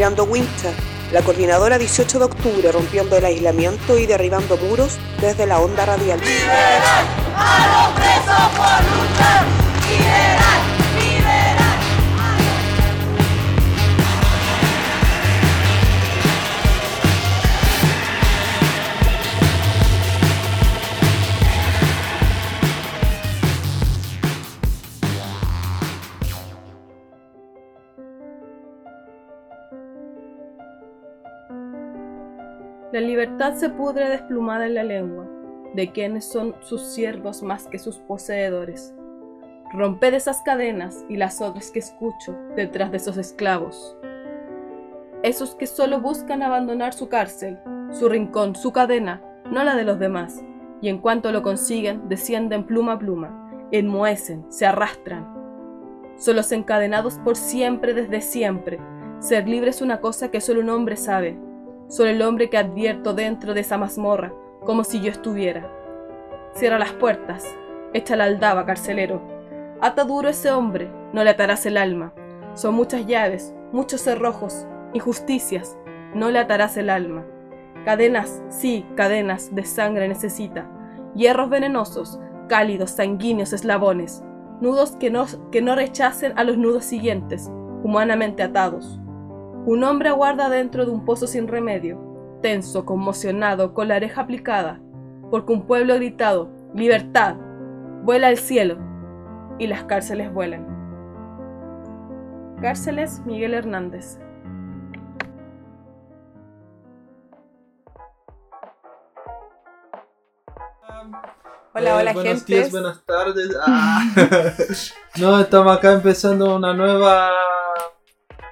Tirando Wincha, la coordinadora 18 de octubre rompiendo el aislamiento y derribando muros desde la onda radial. La libertad se pudre desplumada en la lengua, de quienes son sus siervos más que sus poseedores. Romped esas cadenas y las otras que escucho detrás de esos esclavos. Esos que solo buscan abandonar su cárcel, su rincón, su cadena, no la de los demás, y en cuanto lo consiguen, descienden pluma a pluma, enmohecen, se arrastran. Solos encadenados por siempre desde siempre, ser libre es una cosa que solo un hombre sabe, solo el hombre que advierto dentro de esa mazmorra, como si yo estuviera. Cierra las puertas, echa la aldaba, carcelero. Ata duro ese hombre, no le atarás el alma. Son muchas llaves, muchos cerrojos, injusticias, no le atarás el alma. Cadenas, sí, cadenas de sangre necesita. Hierros venenosos, cálidos, sanguíneos eslabones. Nudos que no, que no rechacen a los nudos siguientes, humanamente atados. Un hombre aguarda dentro de un pozo sin remedio, tenso, conmocionado, con la oreja aplicada, porque un pueblo ha gritado, libertad, vuela al cielo, y las cárceles vuelan. Cárceles Miguel Hernández. Hola, hola, Eh, buenos gente. días, buenas tardes. Ah. no, estamos acá empezando una nueva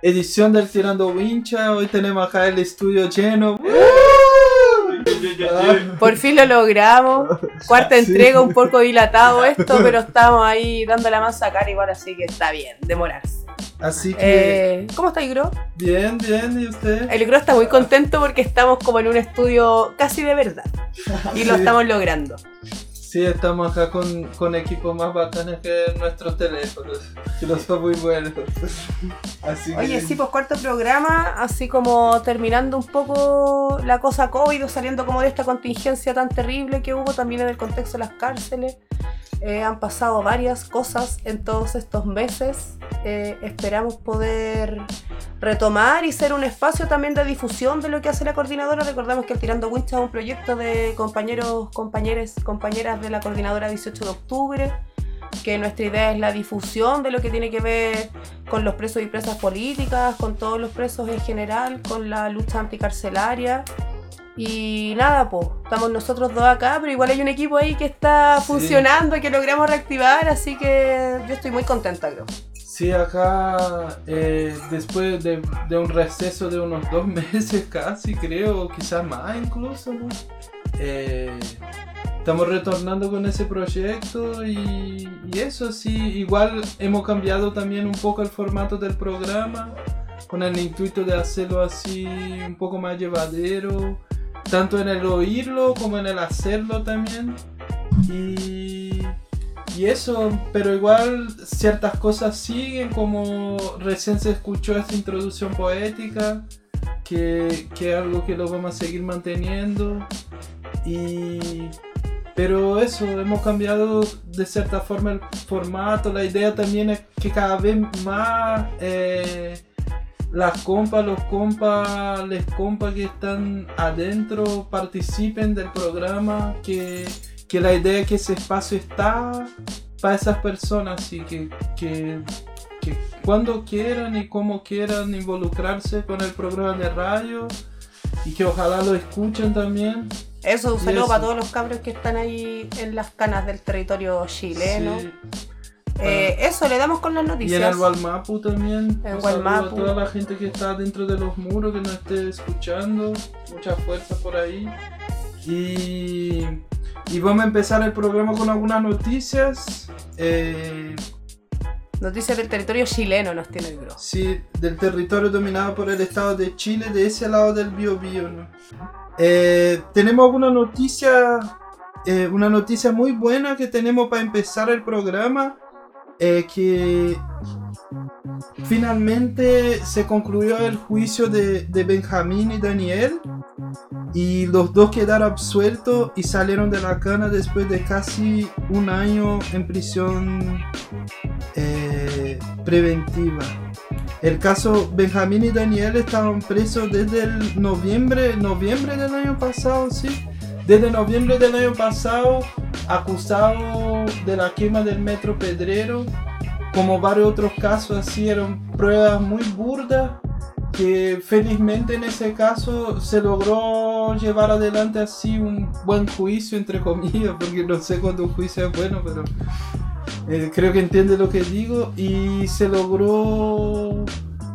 edición del Tirando Wincha. Hoy tenemos acá el estudio lleno. Por fin lo logramos. Cuarta Sí. entrega, un poco dilatado esto, pero estamos ahí dando la más sacar igual, así que está bien, demorarse. Así que, Eh, ¿Cómo está el Gro? bien, bien, ¿y usted? El Gro está muy contento porque estamos como en un estudio casi de verdad y lo estamos logrando. Sí, estamos acá con, con equipos más bacanes que nuestros teléfonos, que no son muy buenos. Así que, Oye, sí, pues cuarto programa, así como terminando un poco la cosa COVID, saliendo como de esta contingencia tan terrible que hubo también en el contexto de las cárceles. Eh, han pasado varias cosas en todos estos meses. Eh, esperamos poder retomar y ser un espacio también de difusión de lo que hace la coordinadora. Recordamos que el Tirando Wincha es un proyecto de compañeros, compañeros, compañeras de la coordinadora 18 de octubre. Que nuestra idea es la difusión de lo que tiene que ver con los presos y presas políticas, con todos los presos en general, con la lucha anticarcelaria. Y nada, pues, estamos nosotros dos acá, pero igual hay un equipo ahí que está Sí. funcionando y que logramos reactivar, así que yo estoy muy contenta, creo. Sí, acá eh, después de, de un receso de unos dos meses casi, creo, quizás más incluso, ¿no? Eh, estamos retornando con ese proyecto y, y eso sí, igual hemos cambiado también un poco el formato del programa, con el intuito de hacerlo así un poco más llevadero, tanto en el oírlo como en el hacerlo también. Y, y eso, pero igual ciertas cosas siguen, como recién se escuchó esta introducción poética, que, que es algo que lo vamos a seguir manteniendo. Y, pero eso, hemos cambiado de cierta forma el formato. La idea también es que cada vez más eh, las compas, los compas, les compas que están adentro participen del programa. Que, que la idea es que ese espacio está para esas personas y que, que, que cuando quieran y como quieran involucrarse con el programa de radio y que ojalá lo escuchen también. Eso, un saludo para todos los cabros que están ahí en las canas del territorio chileno. Sí. Eh, eso, le damos con las Y en noticias. el Gualmapu también. En Gualmapu. A toda la gente que está dentro de los muros, que nos esté escuchando. Mucha fuerza por ahí. Y, y vamos a empezar el programa con algunas noticias. Eh, Noticias del territorio chileno nos tiene el Gro. sí, del territorio dominado por el Estado de Chile, de ese lado del Biobío. ¿no? Eh, tenemos una noticia, eh, una noticia muy buena que tenemos para empezar el programa. eh, que finalmente se concluyó el juicio de, de Benjamín y Daniel y los dos quedaron absueltos y salieron de la cana después de casi un año en prisión eh, preventiva. El caso Benjamín y Daniel estaban presos desde el noviembre, noviembre del año pasado, sí. Desde noviembre del año pasado, acusados de la quema del metro Pedrero, como varios otros casos así, eran pruebas muy burdas que felizmente en ese caso se logró llevar adelante así un buen juicio, entre comillas, porque no sé cuándo un juicio es bueno, pero eh, creo que entiende lo que digo, y se logró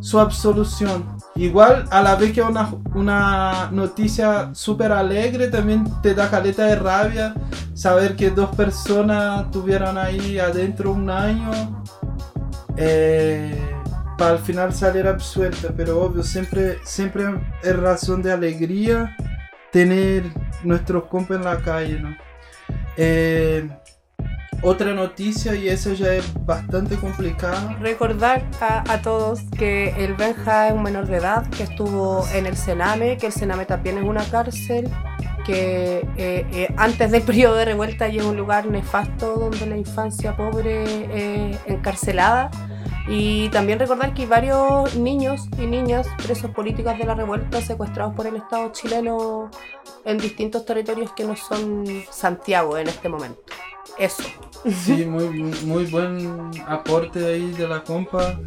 su absolución. Igual, a la vez que una, una noticia súper alegre, también te da caleta de rabia saber que dos personas tuvieron ahí adentro un año. Eh, para al final salir absuelta, pero obvio, siempre, siempre es razón de alegría tener nuestros compas en la calle, ¿no? Eh, otra noticia, y esa ya es bastante complicada. Recordar a, a todos que el Benja es un menor de edad, que estuvo en el Sename, que el Sename también es una cárcel, que eh, eh, antes del periodo de revuelta y es un lugar nefasto donde la infancia pobre es encarcelada. Y también recordar que varios niños y niñas presos políticos de la revuelta secuestrados por el Estado chileno en distintos territorios que no son Santiago en este momento. Eso. Sí, muy, muy buen aporte ahí de la compa.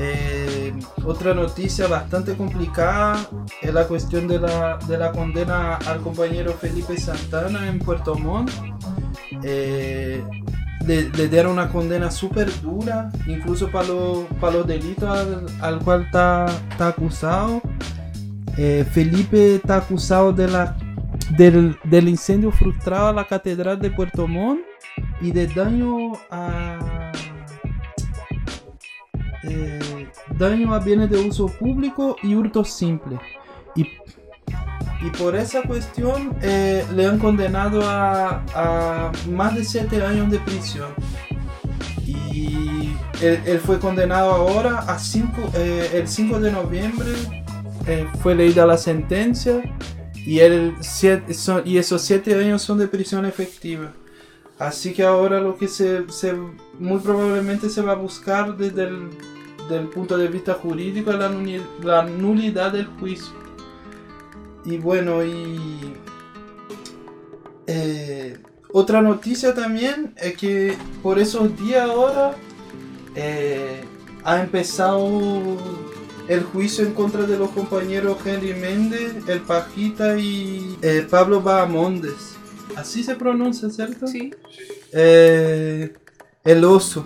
Eh, otra noticia bastante complicada es la cuestión de la, de la condena al compañero Felipe Santana en Puerto Montt. Eh, le, le dieron una condena súper dura, incluso para los, los delitos al, al cual está acusado. Eh, Felipe está acusado de la, del, del incendio frustrado a la Catedral de Puerto Montt y de daño a eh, daño a bienes de uso público y hurto simple. Y, y por esa cuestión eh, le han condenado a, a más de 7 años de prisión. Y él, él fue condenado ahora a eh, el 5 de noviembre. eh, fue leída la sentencia y, él, siete- son- y esos 7 años son de prisión efectiva. Así que ahora lo que se, se- muy probablemente se va a buscar desde el del punto de vista jurídico la nulidad del juicio. Y bueno, y eh, otra noticia también es que por esos días ahora eh, ha empezado el juicio en contra de los compañeros Henry Méndez, el Pajita y eh, Pablo Bahamondes. Así se pronuncia, ¿cierto? Sí. el oso.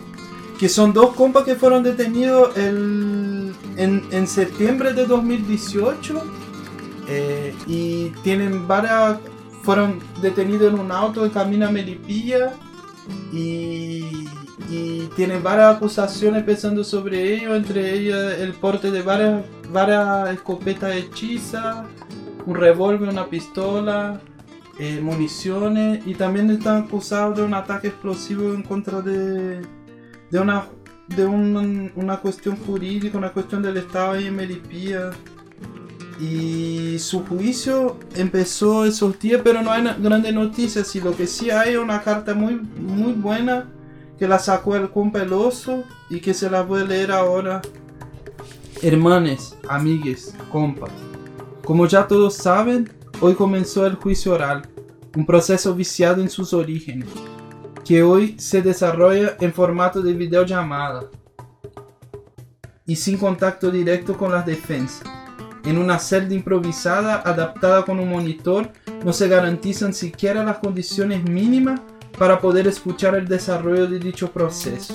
Que son dos compas que fueron detenidos el- en, en septiembre de 2018. Eh, y tienen varias. Fueron detenidos en un auto de camino a Melipilla. Y, y tienen varias acusaciones pesando sobre ellos. Entre ellas el porte de varias, varias escopetas hechizas. Un revólver, una pistola eh, municiones y también están acusados de un ataque explosivo en contra de, de una de un- una cuestión jurídica, una cuestión del Estado en Melipilla. Y su juicio empezó esos días, pero no hay grandes noticias. Y lo que sí hay es una carta muy, muy buena que la sacó el compa el oso y que se la voy a leer ahora. Hermanes, amigues, compas. Como ya todos saben, hoy comenzó el juicio oral, un proceso viciado en sus orígenes, que hoy se desarrolla en formato de videollamada y sin contacto directo con las defensas. En una celda improvisada adaptada con un monitor no se garantizan siquiera las condiciones mínimas para poder escuchar el desarrollo de dicho proceso,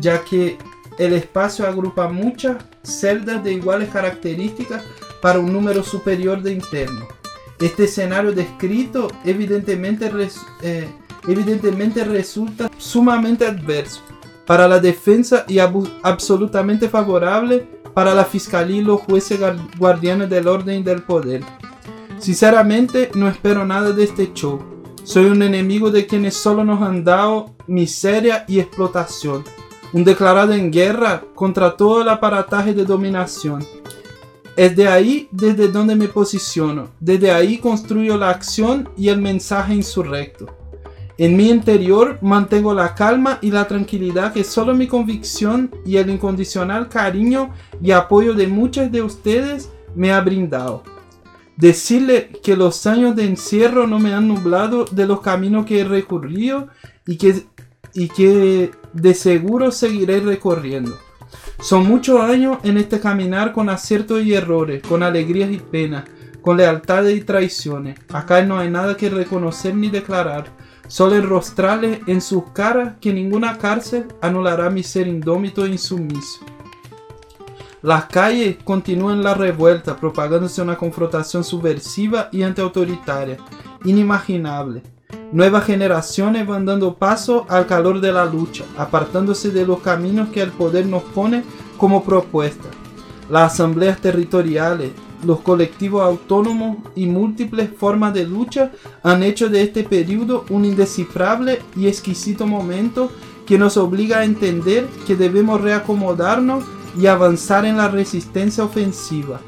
ya que el espacio agrupa muchas celdas de iguales características para un número superior de internos. Este escenario descrito evidentemente, eh, evidentemente resulta sumamente adverso para la defensa y absolutamente favorable para la fiscalía y los jueces guardianes del orden y del poder. Sinceramente no espero nada de este show. Soy un enemigo de quienes solo nos han dado miseria y explotación. un declarado en guerra contra todo el aparataje de dominación. Es de ahí desde donde me posiciono, desde ahí construyo la acción y el mensaje insurrecto. En mi interior mantengo la calma y la tranquilidad que solo mi convicción y el incondicional cariño y apoyo de muchos de ustedes me ha brindado. Decirle que los años de encierro no me han nublado de los caminos que he recorrido y que, y que de seguro seguiré recorriendo. Son muchos años en este caminar con aciertos y errores, con alegrías y penas, con lealtades y traiciones. Acá no hay nada que reconocer ni declarar, solo enrostrarles en sus caras que ninguna cárcel anulará mi ser indómito e insumiso. Las calles continúan la revuelta, propagándose una confrontación subversiva y antiautoritaria, inimaginable. Nuevas generaciones van dando paso al calor de la lucha, apartándose de los caminos que el poder nos pone como propuesta. Las asambleas territoriales, los colectivos autónomos y múltiples formas de lucha han hecho de este periodo un indescifrable y exquisito momento que nos obliga a entender que debemos reacomodarnos y avanzar en la resistencia ofensiva.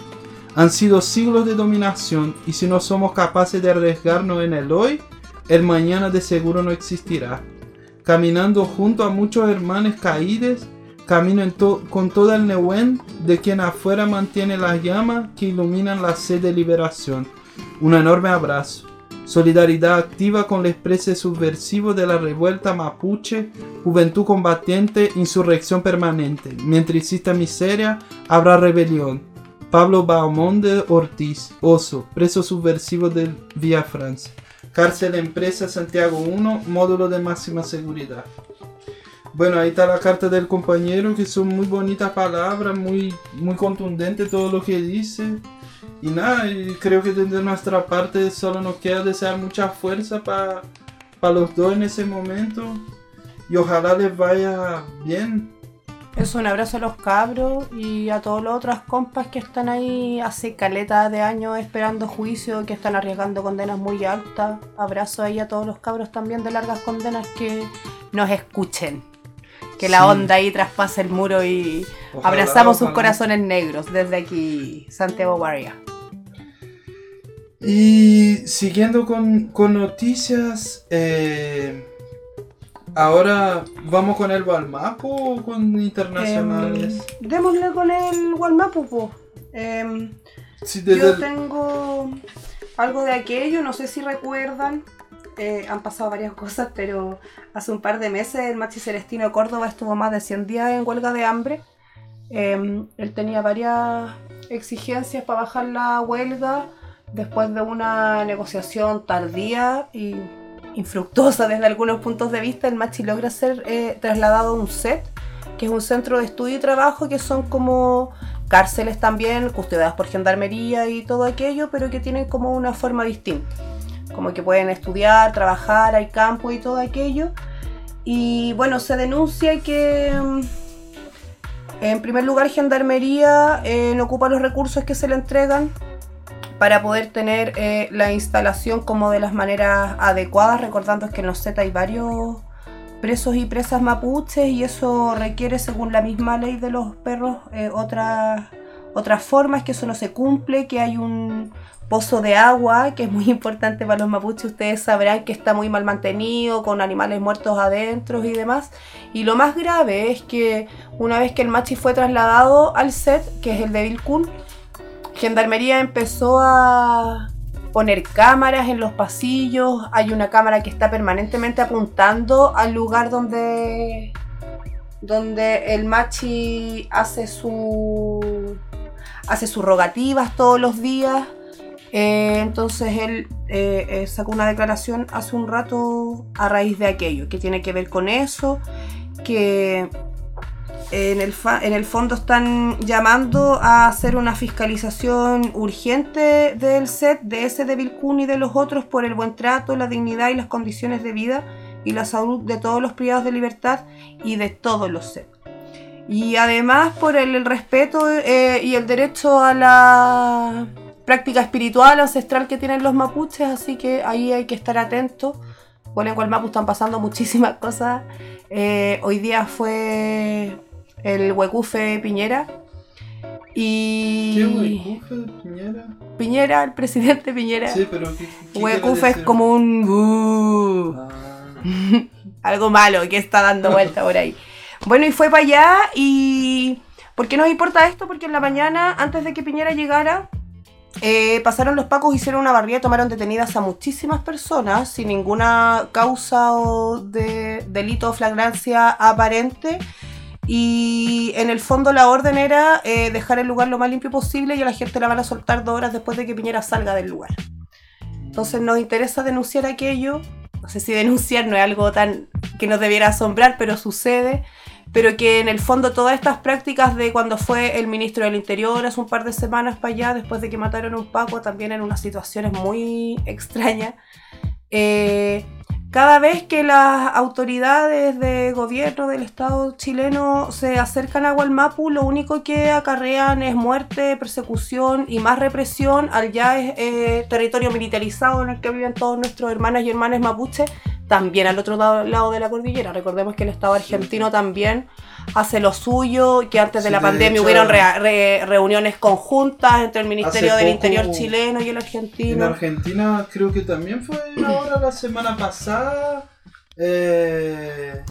Han sido siglos de dominación y si no somos capaces de arriesgarnos en el hoy, el mañana de seguro no existirá. Caminando junto a muchos hermanos caídos, camino con todo el Neuen de quien afuera mantiene las llamas que iluminan la sed de liberación. Un enorme abrazo. Solidaridad activa con la expresión subversivo de la revuelta mapuche, juventud combatiente, insurrección permanente. Mientras exista miseria, habrá rebelión. Pablo Baumonde Ortiz, Oso, preso subversivo del Vía Francia. Cárcel Empresa Santiago 1, módulo de máxima seguridad. Bueno, ahí está la carta del compañero, que son muy bonitas palabras, muy, muy contundente todo lo que dice. Y nada, creo que desde nuestra parte solo nos queda desear mucha fuerza para los dos en ese momento. Y ojalá les vaya bien. Es un abrazo a los cabros y a todos los otros compas que están ahí hace caleta de años esperando juicio, que están arriesgando condenas muy altas. Abrazo ahí a todos los cabros también de largas condenas que nos escuchen. Que la onda ahí traspase el muro y abrazamos sus corazones negros desde aquí, Santiago Guardia. Y siguiendo con, noticias, eh, ahora vamos con el Walmapu o con internacionales. Em, démosle con el Walmapu, em, yo tengo algo de aquello, no sé si recuerdan. Eh, han pasado varias cosas, pero hace un par de meses el Maxi Celestino Córdoba estuvo más de 100 días en huelga de hambre. Em, él tenía varias exigencias para bajar la huelga después de una negociación tardía y infructuosa desde algunos puntos de vista, el Machi logra ser eh, trasladado a un set, que es un centro de estudio y trabajo, que son como cárceles también, custodiadas por gendarmería y todo aquello, pero que tienen como una forma distinta. Como que pueden estudiar, trabajar, hay campo y todo aquello. Y bueno, se denuncia que mm, en primer lugar Gendarmería eh, no ocupa los recursos que se le entregan para poder tener eh, la instalación como de las maneras adecuadas, recordando que en los Z hay varios presos y presas mapuches y eso requiere, según la misma ley de los perros, eh, otras, otras formas, que eso no se cumple, que hay un pozo de agua, que es muy importante para los mapuches, ustedes sabrán que está muy mal mantenido, con animales muertos adentro y demás. Y lo más grave es que una vez que el machi fue trasladado al set, que es el de Vilcún, Gendarmería empezó a poner cámaras en los pasillos. Hay una cámara que está permanentemente apuntando al lugar donde, donde el machi hace su hace sus rogativas todos los días. Eh, entonces él eh, eh, sacó una declaración hace un rato a raíz de aquello, que tiene que ver con eso, que en el, en el fondo están llamando a hacer una fiscalización urgente del set, de ese de Vilcún y de los otros por el buen trato, la dignidad y las condiciones de vida y la salud de todos los privados de libertad y de todos los sets. Y además por el, respeto eh, y el derecho a la práctica espiritual ancestral que tienen los mapuches, así que ahí hay que estar atentos Bueno, en Gualmapu están pasando muchísimas cosas. Eh, hoy día fue el Huecufe Piñera. Y. ¿Qué huecufe Piñera? Piñera, el presidente Piñera. Sí, pero ¿qué, qué Huecufe es como un. "Buh", Ah, algo malo que está dando vuelta por ahí. Bueno, y fue para allá y... ¿Por qué nos importa esto? Porque en la mañana, antes de que Piñera llegara, eh, pasaron los pacos, hicieron una barrida, tomaron detenidas a muchísimas personas sin ninguna causa o de delito o flagrancia aparente. Y en el fondo la orden era eh, dejar el lugar lo más limpio posible y a la gente la van a soltar dos horas después de que Piñera salga del lugar. Entonces nos interesa denunciar aquello. No sé si denunciar no es algo tan que nos debiera asombrar, pero sucede. Pero que en el fondo todas estas prácticas de cuando fue el ministro del Interior hace un par de semanas para allá, después de que mataron a un Paco, también en unas situaciones muy extrañas. eh, cada vez que las autoridades de gobierno del Estado chileno se acercan a Gualmapu, lo único que acarrean es muerte, persecución y más represión al ya eh, territorio militarizado en el que viven todos nuestros hermanas y hermanos mapuches, también al otro lado, lado de la cordillera. Recordemos que el Estado argentino también hace lo suyo, que antes de Sí, la de pandemia hecho- hubieron re- re- reuniones conjuntas entre el Ministerio del Interior chileno y el En argentino. Argentina creo que también fue ahora la semana pasada. Eh,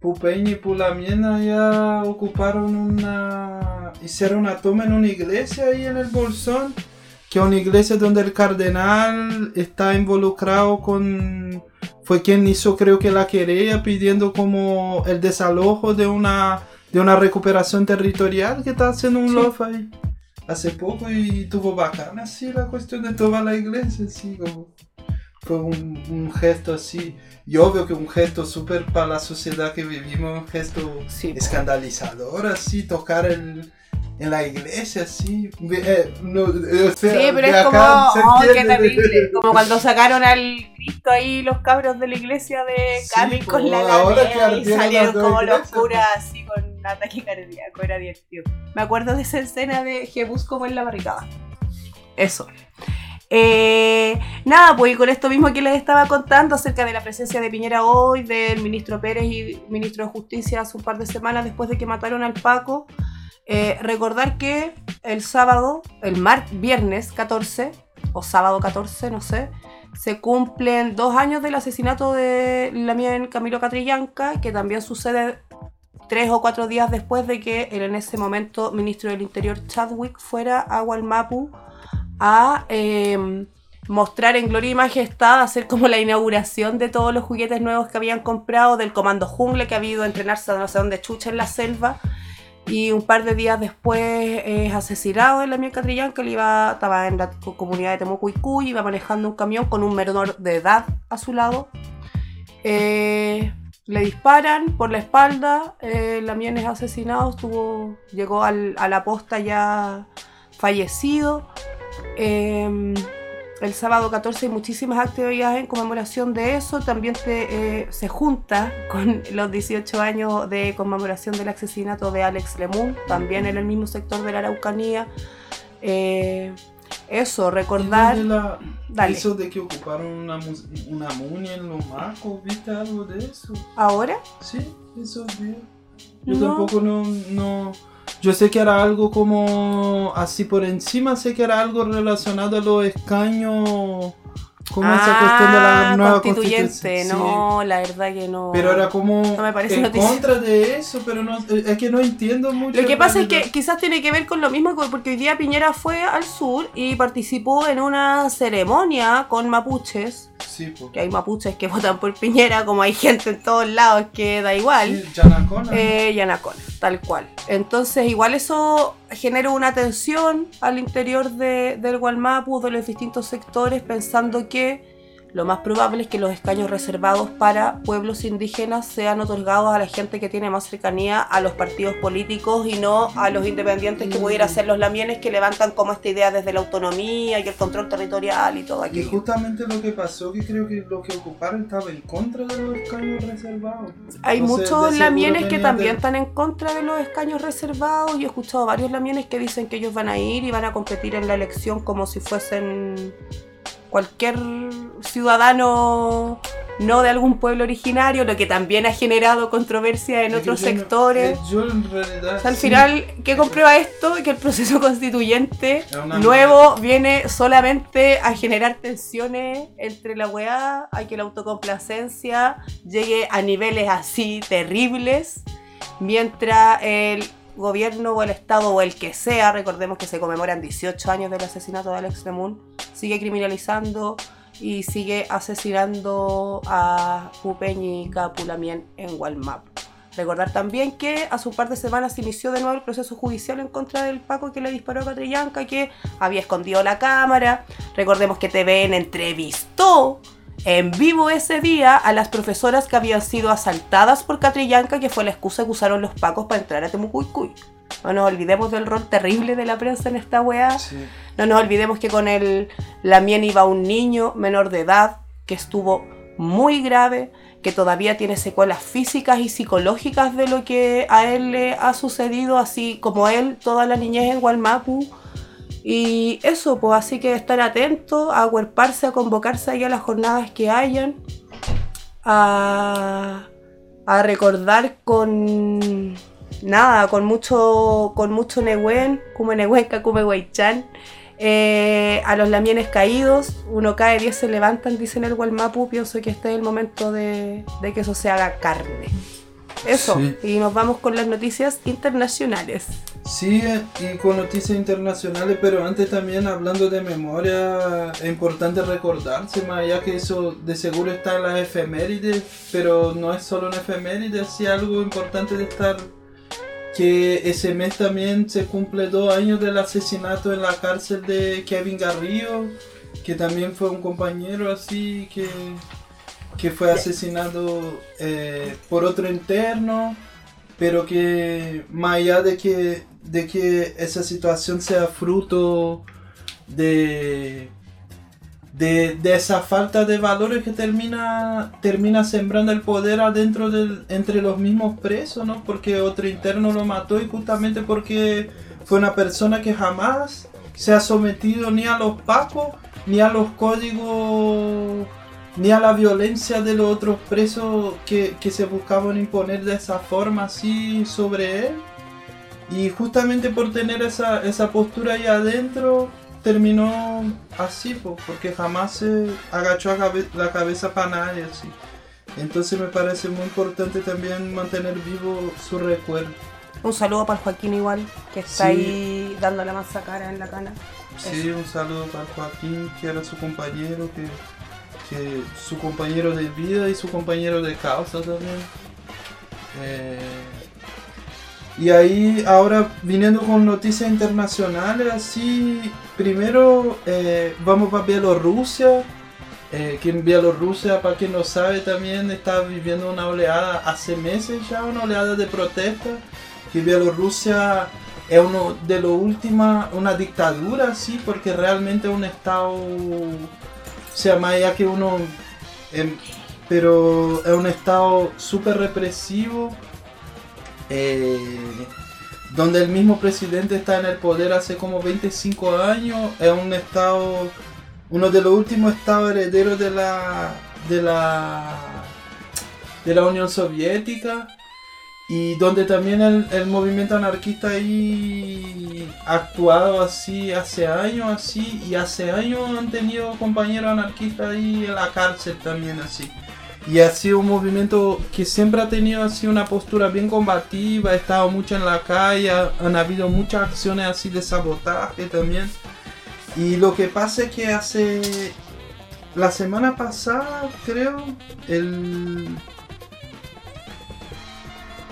Pupeña y Pulamiena ya ocuparon una... Hicieron una toma en una iglesia ahí en el Bolsón. Que es una iglesia donde el cardenal está involucrado con... Fue quien hizo creo que la querella pidiendo como el desalojo de una, de una recuperación territorial que está haciendo un Sí. lof ahí hace poco y tuvo bacana así la cuestión de tomar la iglesia, así como fue un, un gesto así, y obvio que un gesto súper para la sociedad que vivimos, un gesto Sí. escandalizador así, tocar el, en la iglesia así, Ve- eh, no, o sea, Sí, pero es como, oh, qué terrible. Como cuando sacaron al Cristo ahí los cabros de la iglesia de Sí, Carmen con la Alameda y salieron como los curas así con ataque cardíaco, era divertido. Me acuerdo de esa escena de Jebus como en la barricada. Eso. Eh, nada, pues con esto mismo que les estaba contando acerca de la presencia de Piñera hoy, del ministro Pérez y ministro de Justicia hace un par de semanas después de que mataron al Paco, eh, recordar que el sábado, el mar viernes 14, o sábado 14, no sé, se cumplen dos años del asesinato de Lamien Camilo Catrillanca, que también sucede tres o cuatro días después de que en ese momento ministro del Interior Chadwick fuera a Gualmapu a eh, mostrar en gloria y majestad, hacer como la inauguración de todos los juguetes nuevos que habían comprado, del comando jungle que ha habido entrenarse a no sé dónde chucha en la selva. Y un par de días después es asesinado en la Catrillán, que él iba, estaba en la co- comunidad de Temucuicuy, iba manejando un camión con un menor de edad a su lado. Eh, le disparan por la espalda, eh, Lamien es asesinado, estuvo, llegó al- a la posta ya fallecido. Eh, el sábado 14 hay muchísimas actividades en conmemoración de eso. También te, eh, se junta con los 18 años de conmemoración del asesinato de Alex Lemun, también en el mismo sector de la Araucanía. Eh, eso, recordar. De la- Dale. Eso de que ocuparon una, una muña en los marcos, ¿viste algo de eso? Ahora, Sí, eso vi. Yo No. tampoco no, no. Yo sé que era algo como así por encima, sé que era algo relacionado a los escaños. Como esa cuestión de la nueva Ah, constituyente. constitución. sí. No, la verdad que no. Pero era como No me parece en noticia. contra de eso, pero no, es que no entiendo mucho. Lo que pasa es que quizás tiene que ver con lo mismo, porque hoy día Piñera fue al sur y participó en una ceremonia con mapuches, Sí, pues. que hay mapuches que votan por Piñera, como hay gente en todos lados que da igual. Sí, Yanacona. Eh, Yanacona, tal cual. Entonces, igual eso genera una tensión al interior de, del Gualmapu, de los distintos sectores, pensando que lo más probable es que los escaños reservados para pueblos indígenas sean otorgados a la gente que tiene más cercanía a los partidos políticos y no a los independientes que pudiera ser los lamienes que levantan como esta idea desde la autonomía y el control territorial y todo Y aquello. justamente lo que pasó, que creo que lo que ocuparon estaba en contra de los escaños reservados. Hay Entonces, muchos lamienes que también de- están en contra de los escaños reservados. Yo he escuchado varios lamienes que dicen que ellos van a ir y van a competir en la elección como si fuesen cualquier ciudadano no de algún pueblo originario, lo que también ha generado controversia en otros yo sectores. eh, yo en realidad. O sea, al sí, final, ¿qué comprueba esto? Que el proceso constituyente nuevo viene solamente a generar tensiones entre la weá, a que la autocomplacencia llegue a niveles así terribles, mientras el gobierno o el Estado o el que sea, recordemos que se conmemoran 18 años del asesinato de Alex Lemun, sigue criminalizando y sigue asesinando a Pupeñi Capulamien en Walmap. Recordar también que a su par de semanas se inició de nuevo el proceso judicial en contra del Paco que le disparó a Catrillanca, que había escondido la cámara. Recordemos que TVN entrevistó en vivo ese día a las profesoras que habían sido asaltadas por Catrillanca, que fue la excusa que usaron los Pacos para entrar a Temucuicuy. No nos olvidemos del rol terrible de la prensa en esta weá. Sí. No nos olvidemos que con el Lamien iba un niño menor de edad que estuvo muy grave, que todavía tiene secuelas físicas y psicológicas de lo que a él le ha sucedido, así como él, toda la niñez en Gualmapu. Y eso, pues así que estar atento, a acuerparse, a convocarse ahí a las jornadas que hayan, a, recordar con nada, con mucho, con mucho Nehuen, como Nehuen, Kakume Weichan, eh, a los lamienes caídos, uno cae, diez se levantan, dicen el Walmapu, pienso que este es el momento de que eso se haga carne. Eso, Sí. y nos vamos con las noticias internacionales. Sí, y con noticias internacionales, pero antes también hablando de memoria, es importante recordarse, más allá que eso de seguro está en las efemérides, pero no es solo una efeméride, sí algo importante de estar, que ese mes también se cumple dos años del asesinato en la cárcel de Kevin Garrido, que también fue un compañero así que, que fue asesinado eh, por otro interno pero que más allá de que, de que esa situación sea fruto de, de, de esa falta de valores que termina, termina sembrando el poder adentro del, entre los mismos presos, ¿no? Porque otro interno lo mató y justamente porque fue una persona que jamás se ha sometido ni a los pacos ni a los códigos ni a la violencia de los otros presos que, que se buscaban imponer de esa forma así sobre él. Y justamente por tener esa, esa postura ahí adentro, terminó así, po, porque jamás se agachó la cabeza para nadie así. Entonces me parece muy importante también mantener vivo su recuerdo. Un saludo para el Joaquín igual, que está Sí. ahí dando la masa cara en la cana. Sí, un saludo para Joaquín, que era su compañero, que, su compañero de vida y su compañero de causa también. Eh, y ahí, ahora viniendo con noticias internacionales, así, primero eh, vamos para Bielorrusia, eh, que en Bielorrusia, para quien no sabe, también está viviendo una oleada, hace meses ya, una oleada de protesta, que Bielorrusia es uno de los últimos, una dictadura, sí, porque realmente es un estado, sea, más allá que uno, em, pero es un estado súper represivo, eh, donde el mismo presidente está en el poder hace como 25 años, es un estado, uno de los últimos estados herederos de la, de la, de la Unión Soviética y donde también el, el movimiento anarquista ahí ha actuado así hace años así y hace años han tenido compañeros anarquistas ahí en la cárcel también así y ha sido un movimiento que siempre ha tenido así una postura bien combativa, ha estado mucho en la calle, ha- han habido muchas acciones así de sabotaje también. Y lo que pasa es que hace la semana pasada, creo, el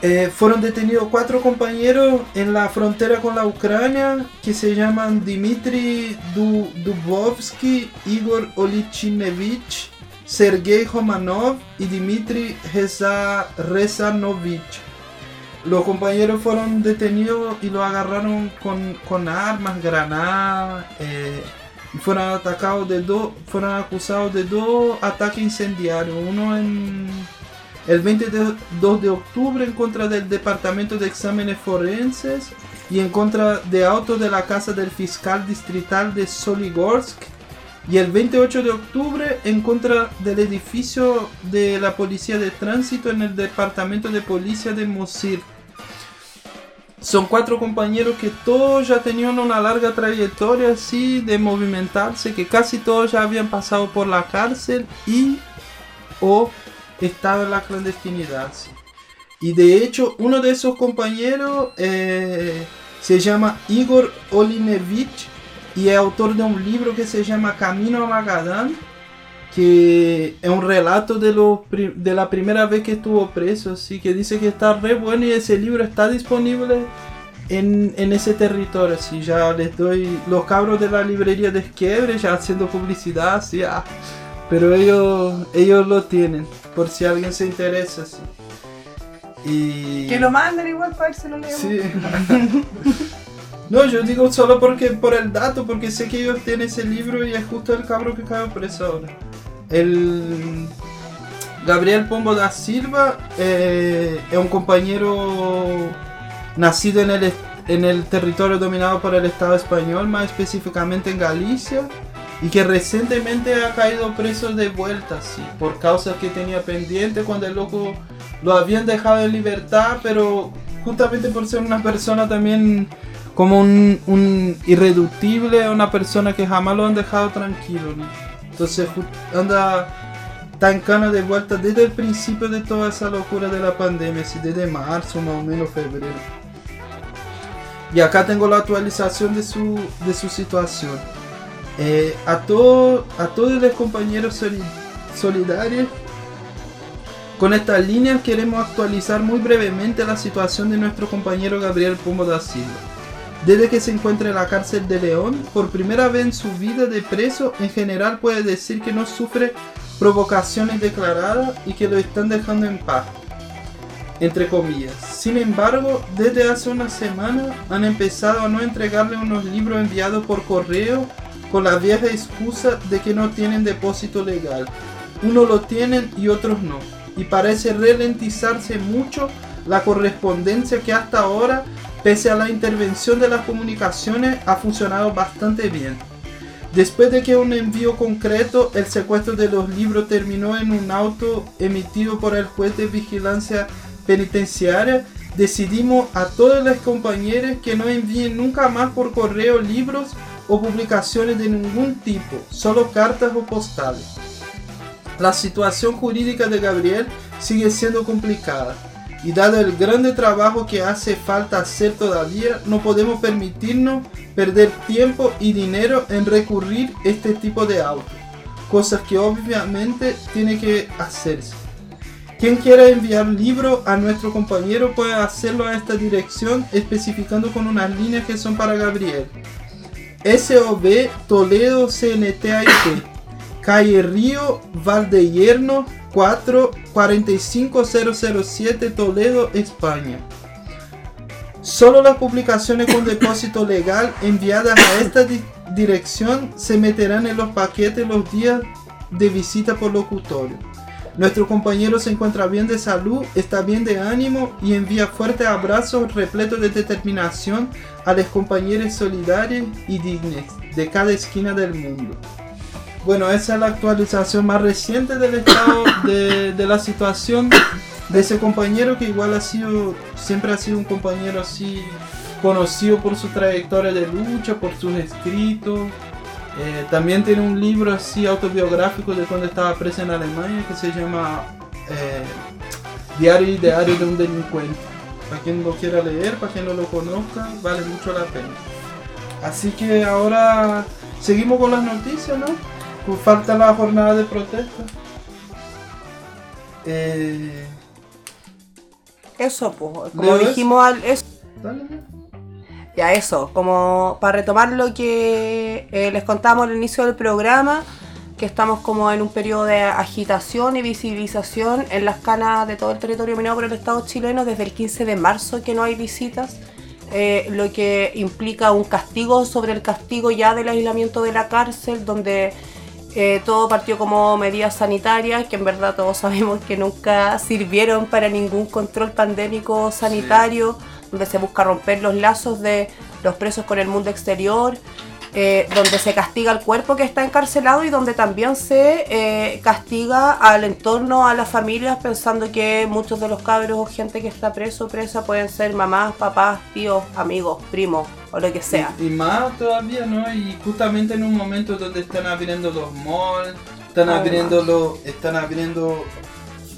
eh, fueron detenidos cuatro compañeros en la frontera con la Ucrania que se llaman Dmitry Du- Dubovsky, Igor Olichinevich, Sergei Romanov y Dmitry Reza- Rezanovich. Los compañeros fueron detenidos y los agarraron con, con armas, granadas, eh, y fueron atacados de dos, fueron acusados de dos ataques incendiarios, uno en el 22 de octubre en contra del Departamento de Exámenes Forenses y en contra de autos de la casa del fiscal distrital de Soligorsk y el 28 de octubre en contra del edificio de la Policía de Tránsito en el Departamento de Policía de Mosul. Son cuatro compañeros que todos ya tenían una larga trayectoria así de movimentarse, que casi todos ya habían pasado por la cárcel y o estado en la clandestinidad. Y de hecho, uno de esos compañeros eh, se llama Igor Olinevich y es autor de un libro que se llama Camino a Magadán, que es un relato de, lo de la primera vez que estuvo preso, así que dice que está re bueno y ese libro está disponible en, en ese territorio, así ya les doy los cabros de la librería de Esquiebre ya haciendo publicidad, así, ah, pero ellos, ellos lo tienen, por si alguien se interesa, sí. Y... Que lo manden igual para ver si lo leemos. Sí. no, yo digo solo porque por el dato, porque sé que ellos tienen ese libro y es justo el cabro que cayó preso ahora. El Gabriel Pombo da Silva eh, es un compañero nacido en el, en el territorio dominado por el Estado español, más específicamente en Galicia, y que recientemente ha caído preso de vuelta, sí, por causas que tenía pendiente cuando el loco lo habían dejado en libertad, pero justamente por ser una persona también como un, un irreductible, una persona que jamás lo han dejado tranquilo. ¿no? Entonces anda tan cana de vuelta desde el principio de toda esa locura de la pandemia, así desde marzo más o menos febrero. Y acá tengo la actualización de su, de su situación. Eh, a, todo, a todos los compañeros soli- solidarios con estas líneas queremos actualizar muy brevemente la situación de nuestro compañero Gabriel Pombo da Silva. Desde que se encuentra en la cárcel de León, por primera vez en su vida de preso, en general puede decir que no sufre provocaciones declaradas y que lo están dejando en paz. Entre comillas. Sin embargo, desde hace una semana han empezado a no entregarle unos libros enviados por correo con la vieja excusa de que no tienen depósito legal. Unos lo tienen y otros no. Y parece ralentizarse mucho la correspondencia que hasta ahora, pese a la intervención de las comunicaciones, ha funcionado bastante bien. Después de que un envío concreto, el secuestro de los libros terminó en un auto emitido por el juez de vigilancia penitenciaria, decidimos a todos los compañeros que no envíen nunca más por correo libros o publicaciones de ningún tipo, solo cartas o postales. La situación jurídica de Gabriel sigue siendo complicada y dado el grande trabajo que hace falta hacer todavía, no podemos permitirnos perder tiempo y dinero en recurrir a este tipo de autos, cosas que obviamente tiene que hacerse. Quien quiera enviar libro a nuestro compañero puede hacerlo a esta dirección especificando con unas líneas que son para Gabriel. SOB Toledo CNTAIT Calle Río Valdehierno 4 45007 Toledo, España. Solo las publicaciones con depósito legal enviadas a esta di- dirección se meterán en los paquetes los días de visita por locutorio. Nuestro compañero se encuentra bien de salud, está bien de ánimo y envía fuertes abrazos repletos de determinación a los compañeros solidarios y dignos de cada esquina del mundo. Bueno, esa es la actualización más reciente del estado de, de la situación de ese compañero que igual ha sido, siempre ha sido un compañero así conocido por su trayectoria de lucha, por sus escritos. Eh, también tiene un libro así autobiográfico de cuando estaba preso en Alemania que se llama eh, Diario y Diario de un Delincuente. Para quien lo quiera leer, para quien no lo conozca, vale mucho la pena. Así que ahora seguimos con las noticias, ¿no? Pues falta la jornada de protesta. Eh, Eso, pues, como dijimos al. eso. dale. Ya, eso, como para retomar lo que eh, les contamos al inicio del programa, que estamos como en un periodo de agitación y visibilización en las canas de todo el territorio dominado por el Estado chileno desde el 15 de marzo que no hay visitas, eh, lo que implica un castigo sobre el castigo ya del aislamiento de la cárcel, donde eh, todo partió como medidas sanitarias, que en verdad todos sabemos que nunca sirvieron para ningún control pandémico sanitario, donde se busca romper los lazos de los presos con el mundo exterior eh, donde se castiga al cuerpo que está encarcelado y donde también se eh, castiga al entorno, a las familias, pensando que muchos de los cabros o gente que está preso o presa pueden ser mamás, papás, tíos, amigos, primos o lo que sea. Y, y más todavía, ¿no? Y justamente en un momento donde están abriendo los malls, están Además. abriendo los, están abriendo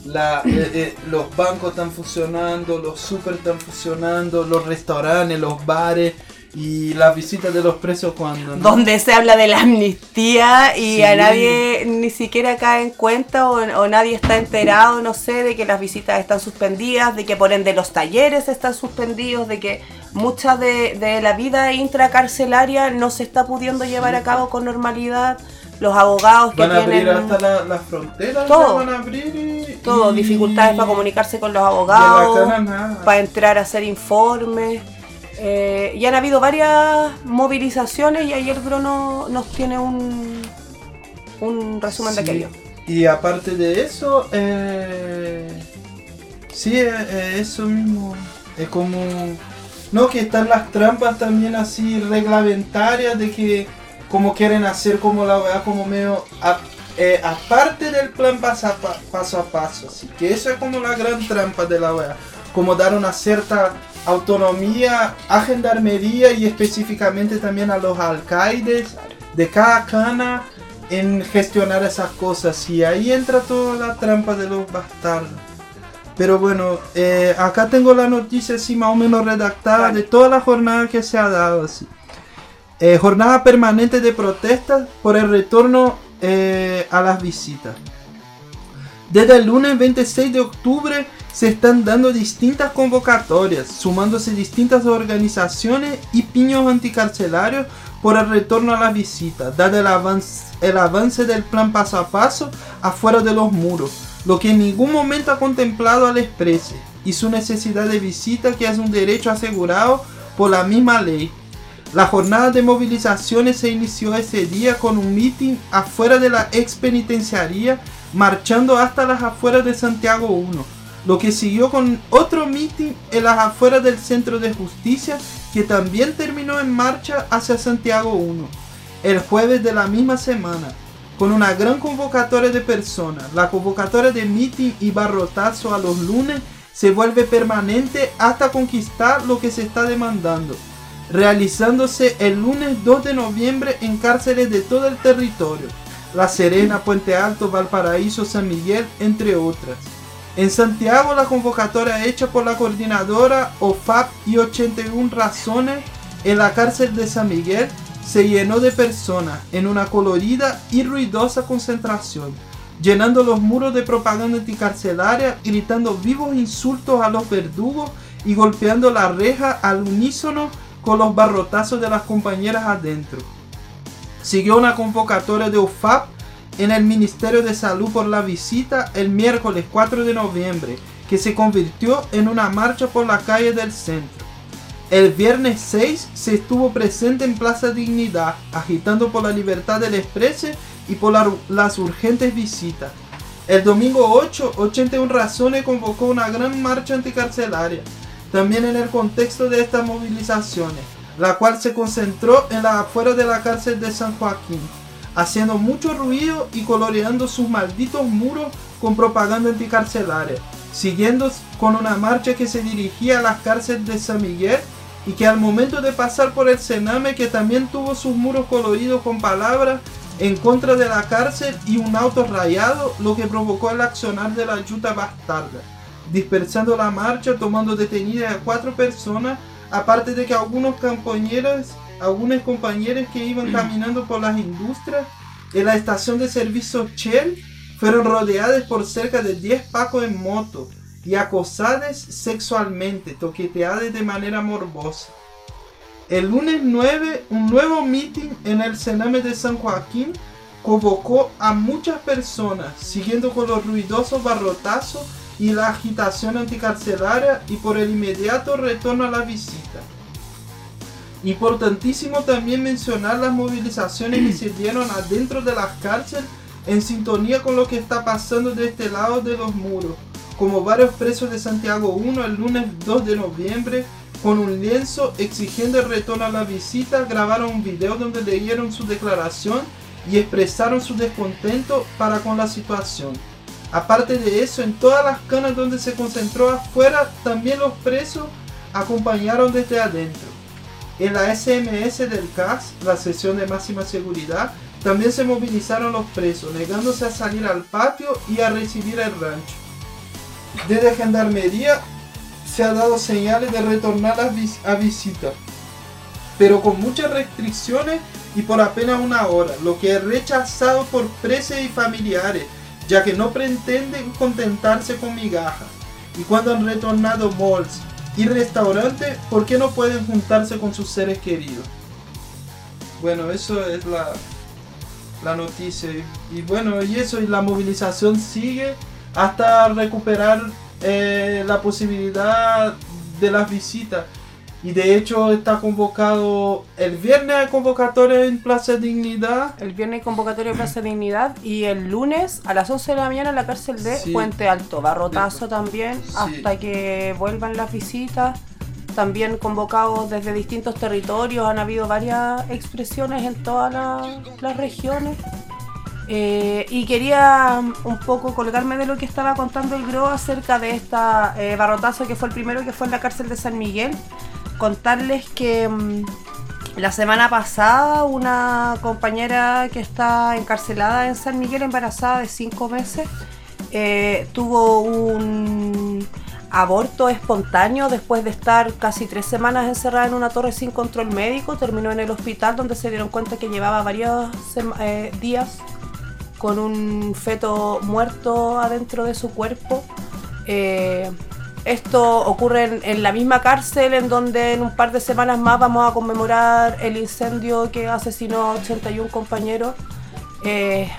la, eh, eh, los bancos están funcionando, los super están funcionando, los restaurantes, los bares y las visitas de los presos cuando ¿no? donde se habla de la amnistía y Sí. a nadie ni siquiera cae en cuenta o, o nadie está enterado, no sé, de que las visitas están suspendidas, de que por ende los talleres están suspendidos, de que mucha de, de la vida intracarcelaria no se está pudiendo llevar a cabo con normalidad. Los abogados que van a abrir hasta la- las fronteras, Todo. van a abrir y, todo, y- dificultades para comunicarse con los la abogados, para entrar a hacer informes. Eh, y han habido varias movilizaciones y ayer Bruno nos tiene un, un resumen de aquello. Y aparte de eso, eh, sí, eh, eh, eso mismo. Es como. No, que están las trampas también así reglamentarias de que como quieren hacer como la weá como medio a- eh, aparte del plan paso a, pa- paso a paso. Así que eso es como la gran trampa de la weá. Como dar una cierta autonomía a gendarmería y específicamente también a los alcaides de cada cana en gestionar esas cosas y ahí entra toda la trampa de los bastardos. Pero bueno, eh, acá tengo la noticia así más o menos redactada de toda la jornada que se ha dado así. Eh, jornada permanente de protestas por el retorno eh, a las visitas. Desde el lunes 26 de octubre se están dando distintas convocatorias, sumándose distintas organizaciones y piños anticarcelarios por el retorno a las visitas, dado el avance, el avance del plan paso a paso afuera de los muros, lo que en ningún momento ha contemplado al exprese y su necesidad de visita que es un derecho asegurado por la misma ley. La jornada de movilizaciones se inició ese día con un meeting afuera de la ex penitenciaría, marchando hasta las afueras de Santiago 1, lo que siguió con otro meeting en las afueras del Centro de Justicia, que también terminó en marcha hacia Santiago 1, el jueves de la misma semana, con una gran convocatoria de personas. La convocatoria de meeting y barrotazo a los lunes se vuelve permanente hasta conquistar lo que se está demandando realizándose el lunes 2 de noviembre en cárceles de todo el territorio, La Serena, Puente Alto, Valparaíso, San Miguel, entre otras. En Santiago la convocatoria hecha por la coordinadora OFAP y 81 razones en la cárcel de San Miguel se llenó de personas en una colorida y ruidosa concentración, llenando los muros de propaganda anticarcelaria, gritando vivos insultos a los verdugos y golpeando la reja al unísono con los barrotazos de las compañeras adentro. Siguió una convocatoria de UFAP en el Ministerio de Salud por la visita el miércoles 4 de noviembre, que se convirtió en una marcha por la calle del centro. El viernes 6 se estuvo presente en Plaza Dignidad, agitando por la libertad del exprese y por la- las urgentes visitas. El domingo 8, 81 Razones convocó una gran marcha anticarcelaria, también en el contexto de estas movilizaciones, la cual se concentró en las afueras de la cárcel de San Joaquín, haciendo mucho ruido y coloreando sus malditos muros con propaganda anticarcelaria, siguiendo con una marcha que se dirigía a las cárceles de San Miguel y que al momento de pasar por el Sename que también tuvo sus muros coloridos con palabras en contra de la cárcel y un auto rayado, lo que provocó el accionar de la yuta bastarda, dispersando la marcha, tomando detenidas a cuatro personas, aparte de que algunos compañeros, algunas compañeras que iban caminando por las industrias en la estación de servicio Shell fueron rodeadas por cerca de 10 pacos en moto y acosadas sexualmente, toqueteadas de manera morbosa. El lunes 9, un nuevo meeting en el Sename de San Joaquín convocó a muchas personas, siguiendo con los ruidosos barrotazos y la agitación anticarcelaria y por el inmediato retorno a la visita. Importantísimo también mencionar las movilizaciones que se dieron adentro de las cárceles en sintonía con lo que está pasando de este lado de los muros, como varios presos de Santiago 1 el lunes 2 de noviembre, con un lienzo exigiendo el retorno a la visita, grabaron un video donde leyeron su declaración y expresaron su descontento para con la situación. Aparte de eso, en todas las canas donde se concentró afuera, también los presos acompañaron desde adentro. En la SMS del CAS, la sesión de máxima seguridad, también se movilizaron los presos, negándose a salir al patio y a recibir el rancho. Desde Gendarmería se ha dado señales de retornar a, a visita, pero con muchas restricciones y por apenas una hora, lo que es rechazado por presos y familiares, ya que no pretenden contentarse con migajas. Y cuando han retornado malls y restaurantes, ¿por qué no pueden juntarse con sus seres queridos? Bueno, eso es la, la noticia. Y bueno, y eso, y la movilización sigue hasta recuperar eh, la posibilidad de las visitas. Y de hecho está convocado el viernes hay convocatoria en Plaza Dignidad. El viernes hay convocatoria de Plaza Dignidad y el lunes a las 11 de la mañana en la cárcel de Sí. Puente Alto. Barrotazo también hasta que vuelvan las visitas. También convocados desde distintos territorios. Han habido varias expresiones en todas la- las regiones. Eh, y quería un poco colgarme de lo que estaba contando el GRO acerca de esta eh, barrotazo que fue el primero que fue en la cárcel de San Miguel. Contarles que mm, la semana pasada una compañera que está encarcelada en San Miguel, embarazada de 5 meses, eh, tuvo un aborto espontáneo después de estar casi tres semanas encerrada en una torre sin control médico. Terminó en el hospital donde se dieron cuenta que llevaba varios eh, días con un feto muerto adentro de su cuerpo. Eh, esto ocurre en, en la misma cárcel en donde en un par de semanas más vamos a conmemorar el incendio que asesinó a 81 compañeros. Eh,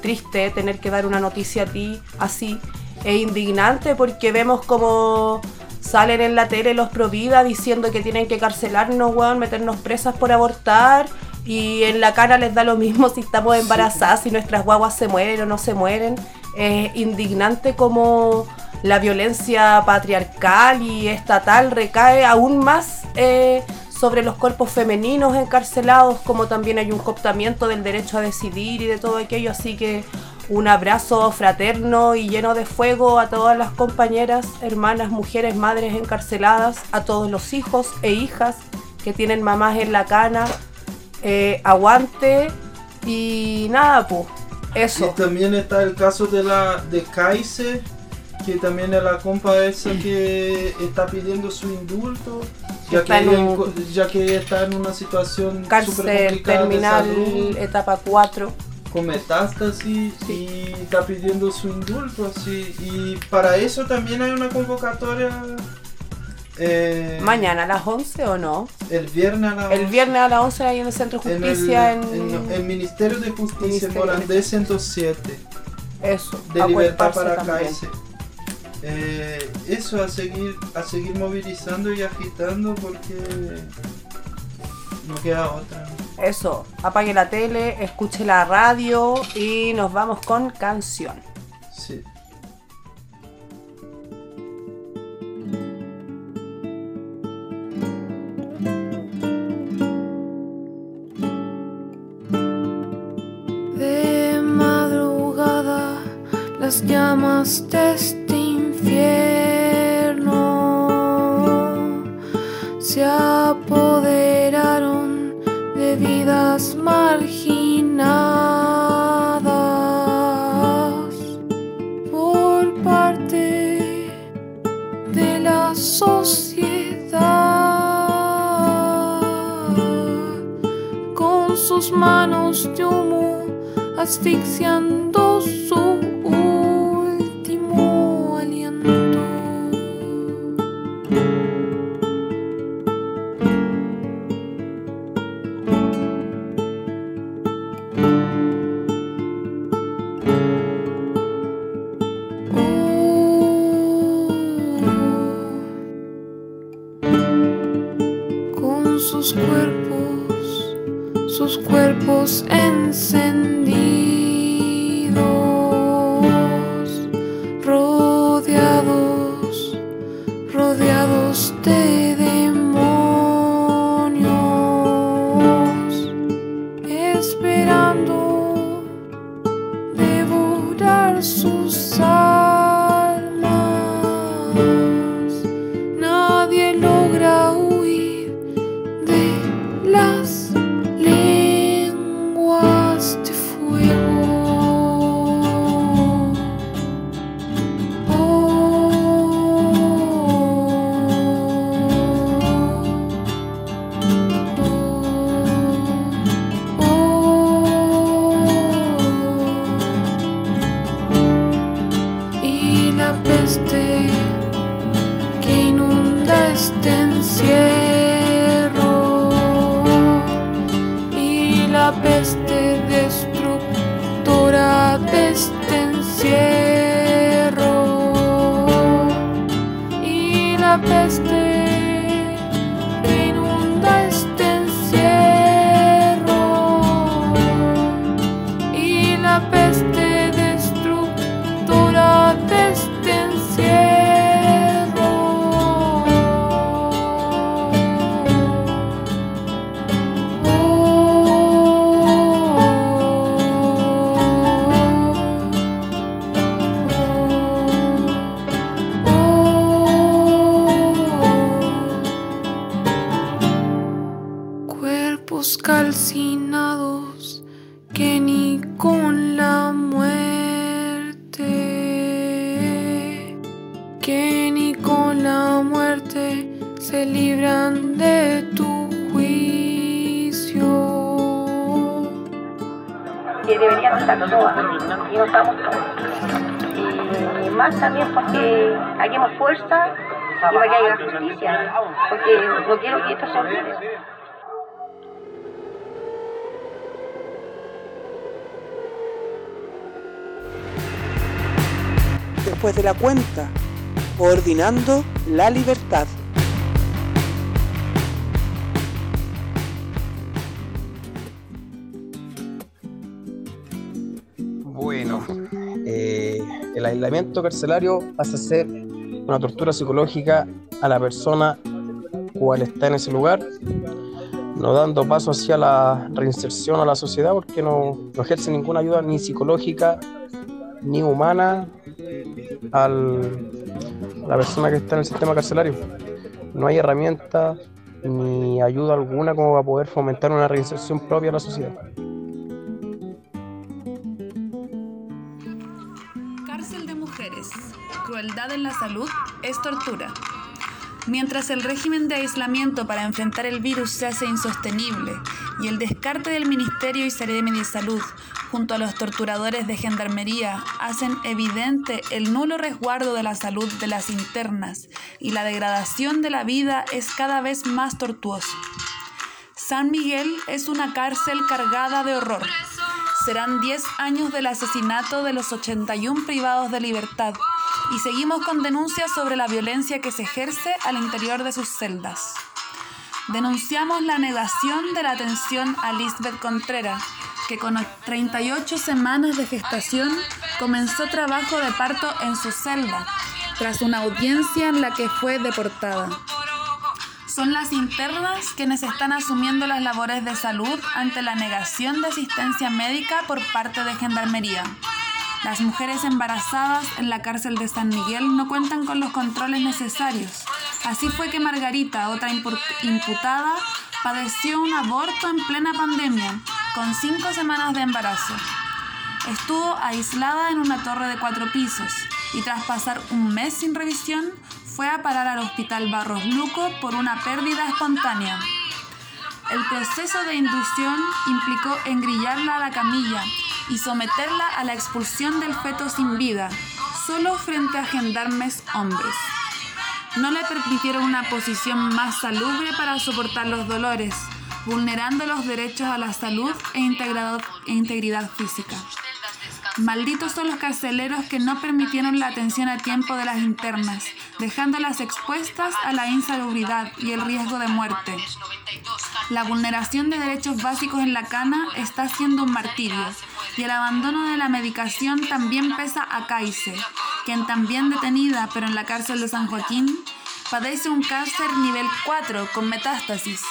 triste tener que dar una noticia a ti así. Es indignante porque vemos como salen en la tele los Provida diciendo que tienen que carcelarnos, weón, meternos presas por abortar. Y en la cara les da lo mismo si estamos embarazadas, si nuestras guaguas se mueren o no se mueren. Es indignante como la violencia patriarcal y estatal recae aún más eh, sobre los cuerpos femeninos encarcelados, como también hay un cooptamiento del derecho a decidir y de todo aquello. Así que un abrazo fraterno y lleno de fuego a todas las compañeras, hermanas, mujeres, madres encarceladas, a todos los hijos e hijas que tienen mamás en la cana. Eh, aguante y nada, pues. Eso. Y también está el caso de la de Kaiser, que también es la compa esa que está pidiendo su indulto, ya que, ella ya que está en una situación Cárcel complicada de terminal, salud, etapa 4. con metástasis y está pidiendo su indulto así y para eso también hay una convocatoria eh, Mañana a las 11 o no? el viernes a la El viernes a las 11 ahí en el Centro de en el, Justicia en, en el Ministerio de Justicia de Morandé 107 eso, de libertad para también. Eh, eso a seguir a seguir movilizando y agitando porque no queda otra. Eso, apague la tele, escuche la radio y nos vamos con canción. Sí. De madrugada las llamas este infierno se apoderaron de vidas marginadas por parte de la sociedad. Con sus manos de humo asfixiando su fuerza y para que haya justicia, porque no quiero que esto se olvide. Después de la cuenta, coordinando la libertad. Bueno, eh, el aislamiento carcelario pasa a ser una tortura psicológica a la persona cual está en ese lugar, no dando paso hacia la reinserción a la sociedad porque no, no ejerce ninguna ayuda ni psicológica ni humana al- a la persona que está en el sistema carcelario. No hay herramientas ni ayuda alguna como para poder fomentar una reinserción propia a la sociedad. Crueldad en la salud es tortura. Mientras el régimen de aislamiento para enfrentar el virus se hace insostenible y el descarte del Ministerio y Seremi de Salud junto a los torturadores de Gendarmería hacen evidente el nulo resguardo de la salud de las internas y la degradación de la vida es cada vez más tortuoso. San Miguel es una cárcel cargada de horror. Serán 10 años del asesinato de los 81 privados de libertad y seguimos con denuncias sobre la violencia que se ejerce al interior de sus celdas. Denunciamos la negación de la atención a Lisbeth Contreras, que con 38 semanas de gestación comenzó trabajo de parto en su celda, tras una audiencia en la que fue deportada. Son las internas quienes están asumiendo las labores de salud ante la negación de asistencia médica por parte de Gendarmería. Las mujeres embarazadas en la cárcel de San Miguel no cuentan con los controles necesarios. Así fue que Margarita, otra impu- imputada, padeció un aborto en plena pandemia, con cinco semanas de embarazo. Estuvo aislada en una torre de cuatro pisos y tras pasar un mes sin revisión, fue a parar al hospital Barros Luco por una pérdida espontánea. El proceso de inducción implicó engrillarla a la camilla y someterla a la expulsión del feto sin vida, solo frente a gendarmes hombres. No le permitieron una posición más salubre para soportar los dolores, vulnerando los derechos a la salud e e integridad física. Malditos son los carceleros que no permitieron la atención a tiempo de las internas, dejándolas expuestas a la insalubridad y el riesgo de muerte. La vulneración de derechos básicos en la cana está siendo un martirio y el abandono de la medicación también pesa a Caice, quien también detenida pero en la cárcel de San Joaquín, padece un cáncer nivel 4 con metástasis.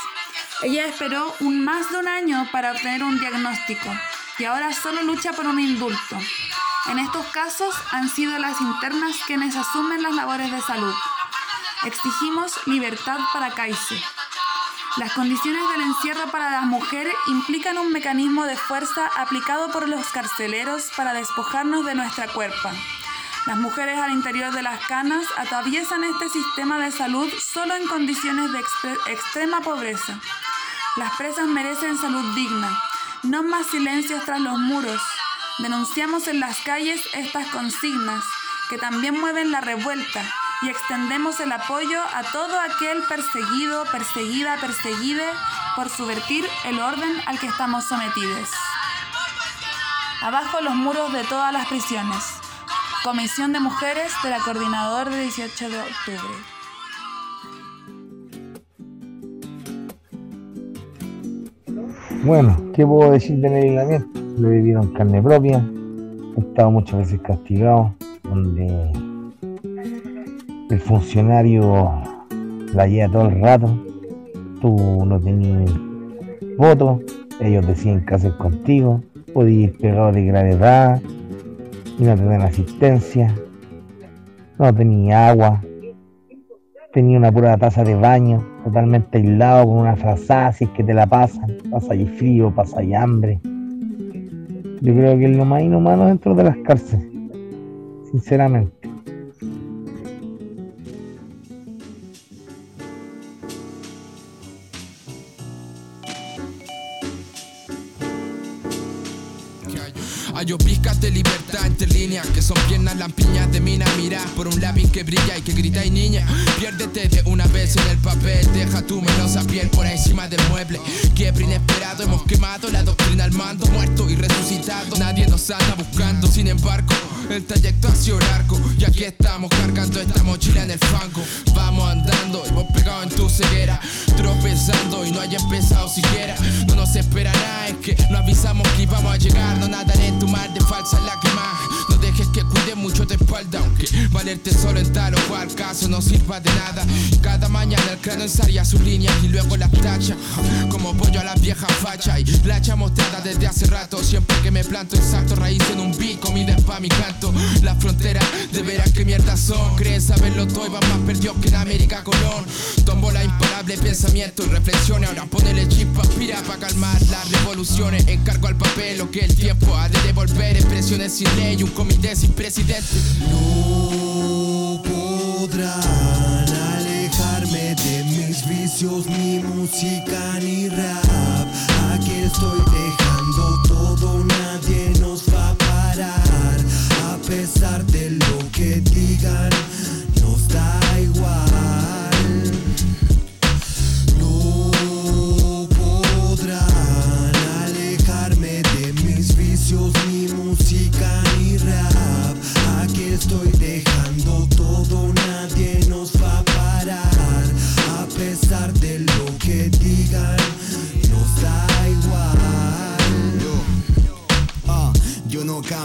Ella esperó un más de un año para obtener un diagnóstico y ahora solo lucha por un indulto. En estos casos han sido las internas quienes asumen las labores de salud. Exigimos libertad para Caice. Las condiciones del encierro para las mujeres implican un mecanismo de fuerza aplicado por los carceleros para despojarnos de nuestra cuerpa. Las mujeres al interior de las canas atraviesan este sistema de salud solo en condiciones de extre- extrema pobreza. Las presas merecen salud digna, no más silencios tras los muros. Denunciamos en las calles estas consignas que también mueven la revuelta y extendemos el apoyo a todo aquel perseguido, perseguida, perseguide por subvertir el orden al que estamos sometidos. Abajo los muros de todas las prisiones. Comisión de Mujeres de la Coordinador de 18 de octubre. Bueno, ¿qué puedo decir del aislamiento? Lo vivieron carne propia, he estado muchas veces castigado, donde el funcionario la lleva todo el rato, tú no tenías voto, ellos deciden qué hacer contigo, podías ir pegado de gravedad y no te dan asistencia, no tenías agua, tenía una pura taza de baño, totalmente aislado, con una frazada, si es que te la pasan, pasa ahí frío, pasa ahí hambre. Yo creo que es lo más inhumano dentro de las cárceles, sinceramente. Hay pizcas de libertad entre líneas que son piernas lampiñas de mina. Mira por un lápiz que brilla y que grita y niña. Piérdete de una vez en el papel, deja tu melosa piel por encima del mueble. Quiebre inesperado, hemos quemado la doctrina al mando, muerto y resucitado. Nadie nos anda buscando, sin embargo, el trayecto ha sido largo. Y aquí estamos cargando esta mochila en el fango. Vamos andando, hemos pegado en tu ceguera, tropezando y no haya empezado siquiera. No nos espera nada, es que no avisamos que íbamos a llegar, no nadaré en tu mar de falsas lágrimas. No dejes que cuide mucho de espalda, aunque valerte solo en tal o cual caso no sirva de nada. Cada mañana el cráneo ensaría sus líneas y luego las tacha. Como pollo a la vieja facha y la hacha mostrada desde hace rato. Siempre que me planto exacto raíz en un bico, comida pa' mi canto. La frontera de veras que mierda son. Creen saberlo todo y van más perdidos que en América Colón. Tombo la imparable pensamiento y reflexiones. Ahora ponele chispa, aspira pa' calmar las revoluciones. Encargo al papel lo que el tiempo ha de devolver. Expresiones sin ley, un comité No podrán alejarme de mis vicios, ni música ni rap. Aquí estoy dejando todo, nadie nos va a parar. A pesar de lo que digan,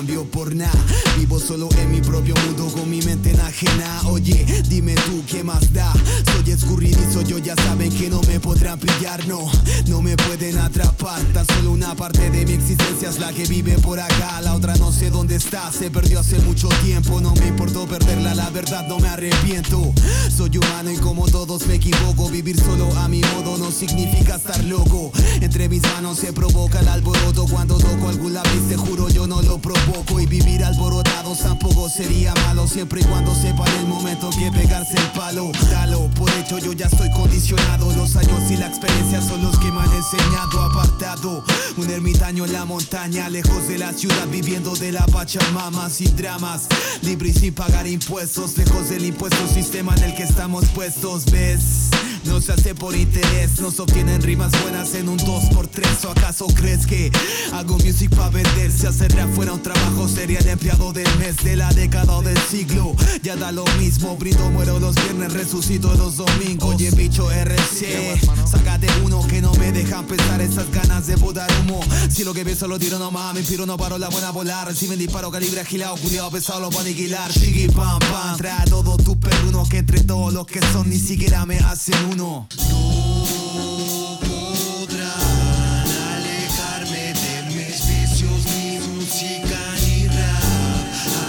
cambio por nada, vivo solo en mi propio mundo con mi mente enajena. Oye, dime tú qué más da. Soy escurridizo, yo ya saben que no me podrán pillar, no, no me pueden atrapar. Tan solo una parte de mi existencia es la que vive por acá, la otra no sé dónde está, se perdió hace mucho tiempo. No me importó perderla, la verdad no me arrepiento. Soy humano y como todos me equivoco, vivir solo a mi modo no significa estar loco. Entre mis manos se provoca el alboroto cuando toco algún lápiz, te juro yo no lo provoco. Y vivir alborotados tampoco sería malo, siempre y cuando sepan el momento que pegarse el palo. Dalo, por hecho yo ya estoy condicionado. Los años y la experiencia son los que me han enseñado. Apartado, un ermitaño en la montaña, lejos de la ciudad, viviendo de la pachamama sin dramas. Libre y sin pagar impuestos, lejos del impuesto sistema en el que estamos puestos, ¿ves? No se hace por interés, no se obtienen rimas buenas en un 2x3 ¿O acaso crees que hago music para vender? Si hacer rap fuera un trabajo sería el empleado del mes, de la década o del siglo. Ya da lo mismo, brindo, muero los viernes, resucito los domingos. Oye bicho RC, sácate uno que no me dejan pensar esas ganas de botar humo. Si lo que pienso lo tiro nomás, me inspiro, no paro la buena volar. Reciben disparo, calibre agilado, culiado pesado, lo van a aniquilar. Chiqui pam pam, trae a todos tus perrunos Que entre todos los que son ni siquiera me hacen uno no podrán alejarme de mis vicios, ni música ni rap.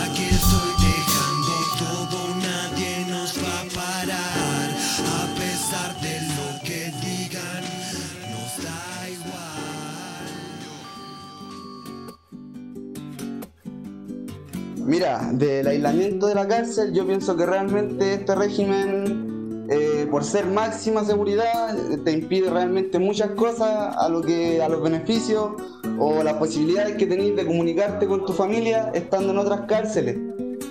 Aquí estoy dejando todo, nadie nos va a parar. A pesar de lo que digan, nos da igual. Mira, del aislamiento de la cárcel, yo pienso que realmente este régimen, por ser máxima seguridad, te impide realmente muchas cosas a lo que a los beneficios o las posibilidades que tenéis de comunicarte con tu familia estando en otras cárceles.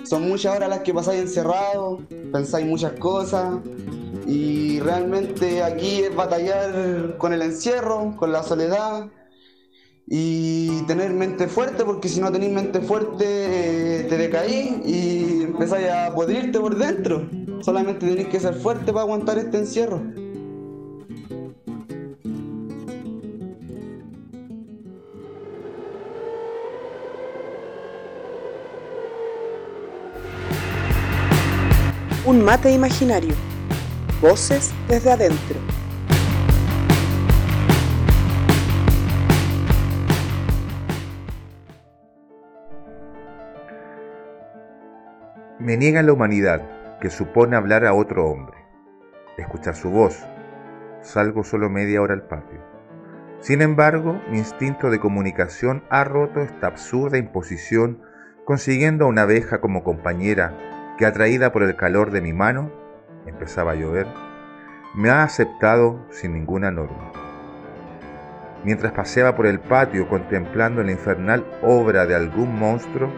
Son muchas horas las que pasáis encerrados, pensáis muchas cosas y realmente aquí es batallar con el encierro, con la soledad y tener mente fuerte, porque si no tenéis mente fuerte eh, te decaís y empezáis a podrirte por dentro. Solamente tenéis que ser fuerte para aguantar este encierro. Un mate imaginario. Voces desde adentro. Me niegan la humanidad, que supone hablar a otro hombre. escuchar su voz. Salgo solo media hora al patio. Sin embargo, mi instinto de comunicación ha roto esta absurda imposición, consiguiendo a una abeja como compañera que, atraída por el calor de mi mano, empezaba a llover, me ha aceptado sin ninguna norma. Mientras paseaba por el patio contemplando la infernal obra de algún monstruo,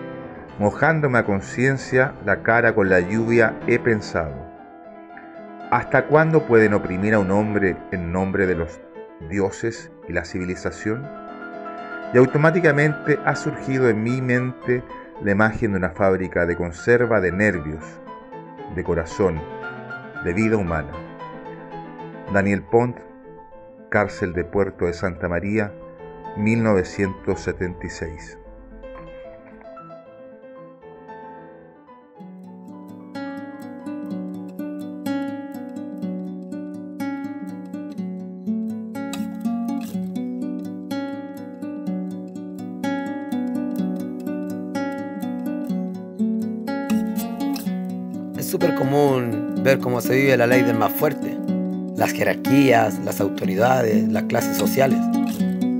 mojándome a conciencia la cara con la lluvia, he pensado, ¿hasta cuándo pueden oprimir a un hombre en nombre de los dioses y la civilización? Y automáticamente ha surgido en mi mente la imagen de una fábrica de conserva de nervios, de corazón, de vida humana. Daniel Pont, Cárcel de Puerto de Santa María, 1976. Cómo se vive la ley del más fuerte, las jerarquías, las autoridades, las clases sociales,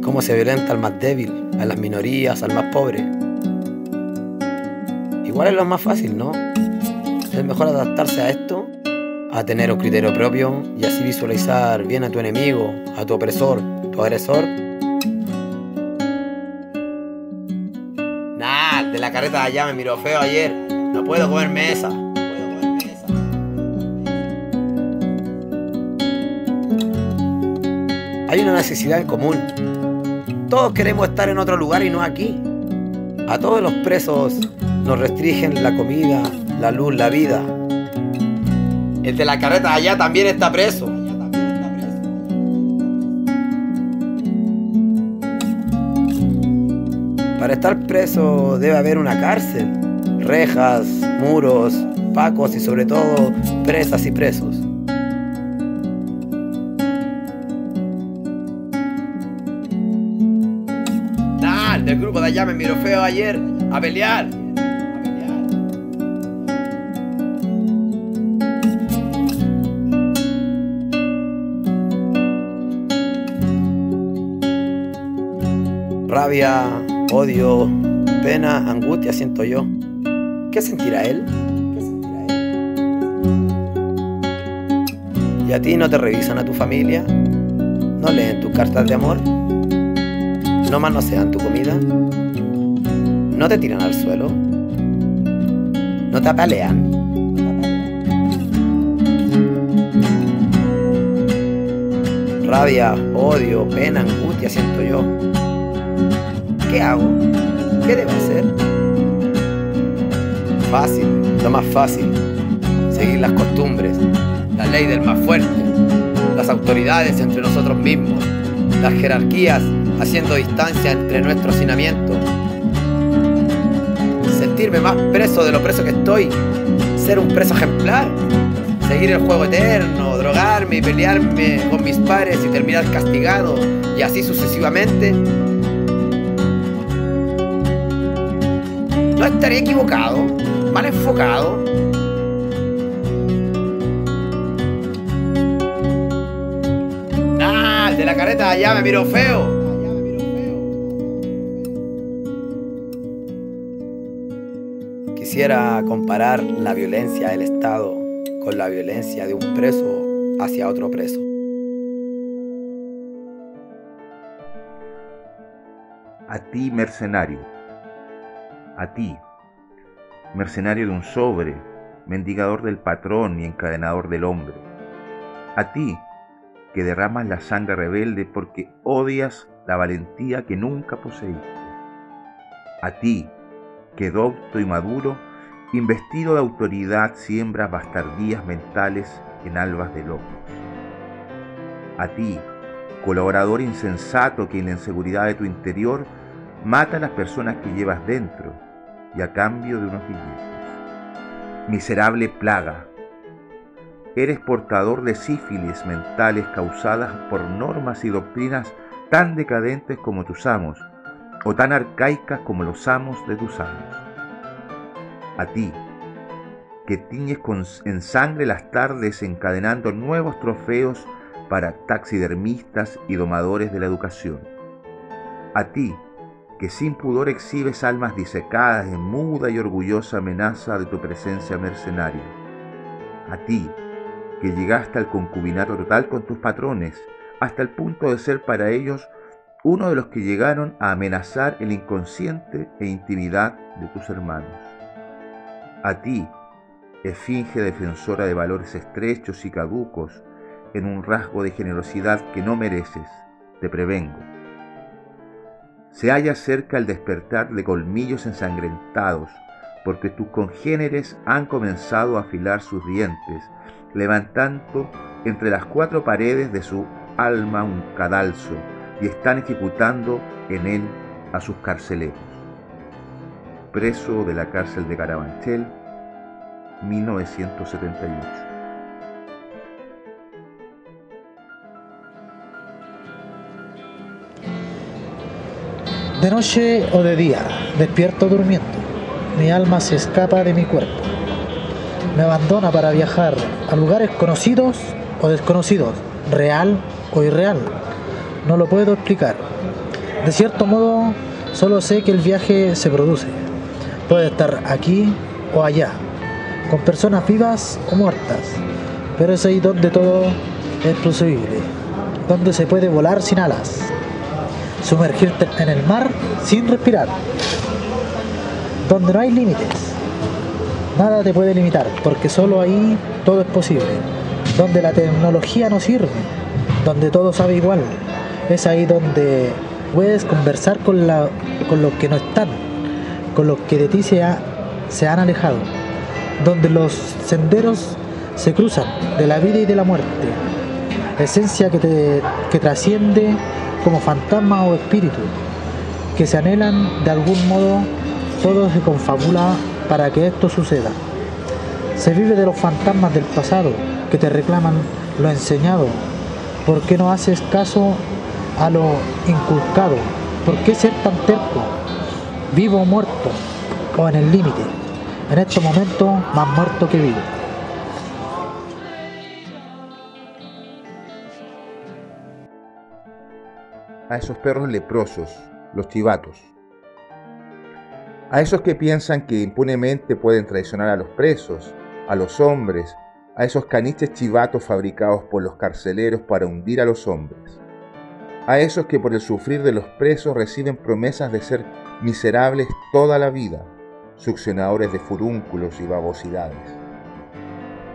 cómo se violenta al más débil, a las minorías, al más pobre. Igual es lo más fácil, ¿no? Es mejor adaptarse a esto, a tener un criterio propio y así visualizar bien a tu enemigo, a tu opresor, tu agresor. Nah, de la carreta de allá me miró feo ayer. No puedo comerme esa. Hay una necesidad en común. Todos queremos estar en otro lugar y no aquí. A todos los presos nos restringen la comida, la luz, la vida. El de la carreta allá también está preso. Para estar preso debe haber una cárcel, rejas, muros, pacos y sobre todo presas y presos. De allá me miró feo ayer a pelear. Rabia, odio, pena, angustia siento yo. ¿Qué sentirá él? ¿Y a ti no te revisan a tu familia? ¿No leen tus cartas de amor? ¿No manosean tu comida? ¿No te tiran al suelo? ¿No te apalean? Rabia, odio, pena, angustia siento yo. ¿Qué hago? ¿Qué debo hacer? Fácil, lo más fácil. Seguir las costumbres, la ley del más fuerte, las autoridades entre nosotros mismos, las jerarquías haciendo distancia entre nuestro hacinamiento. Sentirme más preso de lo preso que estoy, ser un preso ejemplar, seguir el juego eterno, drogarme y pelearme con mis pares y terminar castigado, y así sucesivamente. No estaré equivocado, mal enfocado. Ah, el de la careta allá me miró feo. Quisiera comparar la violencia del Estado con la violencia de un preso hacia otro preso. A ti, mercenario. A ti, mercenario de un sobre, mendigador del patrón y encadenador del hombre. A ti, que derramas la sangre rebelde porque odias la valentía que nunca poseíste. A ti, que docto y maduro, investido de autoridad, siembras bastardías mentales en albas de locos. A ti, colaborador insensato que en la inseguridad de tu interior mata a las personas que llevas dentro y a cambio de unos billetes. Miserable plaga, eres portador de sífilis mentales causadas por normas y doctrinas tan decadentes como tus amos, o tan arcaicas como los amos de tus amos. A ti, que tiñes en sangre las tardes encadenando nuevos trofeos para taxidermistas y domadores de la educación. A ti, que sin pudor exhibes almas disecadas en muda y orgullosa amenaza de tu presencia mercenaria. A ti, que llegaste al concubinato total con tus patrones, hasta el punto de ser para ellos uno de los que llegaron a amenazar el inconsciente e intimidad de tus hermanos. A ti, esfinge defensora de valores estrechos y caducos, en un rasgo de generosidad que no mereces, te prevengo. Se halla cerca el despertar de colmillos ensangrentados, porque tus congéneres han comenzado a afilar sus dientes, levantando entre las cuatro paredes de su alma un cadalso, y están ejecutando en él a sus carceleros. Preso de la cárcel de Carabanchel, 1978. De noche o de día, despierto durmiendo, mi alma se escapa de mi cuerpo. Me abandona para viajar a lugares conocidos o desconocidos, real o irreal. No lo puedo explicar. De cierto modo, solo sé que el viaje se produce. Puede estar aquí o allá, con personas vivas o muertas, pero es ahí donde todo es posible, donde se puede volar sin alas, sumergirte en el mar sin respirar, donde no hay límites, nada te puede limitar, porque solo ahí todo es posible, donde la tecnología no sirve, donde todo sabe igual, es ahí donde puedes conversar con, la, con los que no están, con los que de ti se, se han alejado donde los senderos se cruzan de la vida y de la muerte, esencia que, te, que trasciende como fantasma o espíritu, que se anhelan de algún modo, todo se confabula para que esto suceda. Se vive de los fantasmas del pasado que te reclaman lo enseñado. ¿Por qué no haces caso a lo inculcado? ¿Por qué ser tan terco? Vivo o muerto, o en el límite. En estos momentos, más muerto que vivo. a esos perros leprosos, los chivatos. A esos que piensan que impunemente pueden traicionar a los presos, a los hombres, a esos caniches chivatos fabricados por los carceleros para hundir a los hombres. A esos que por el sufrir de los presos reciben promesas de ser miserables toda la vida, succionadores de furúnculos y babosidades.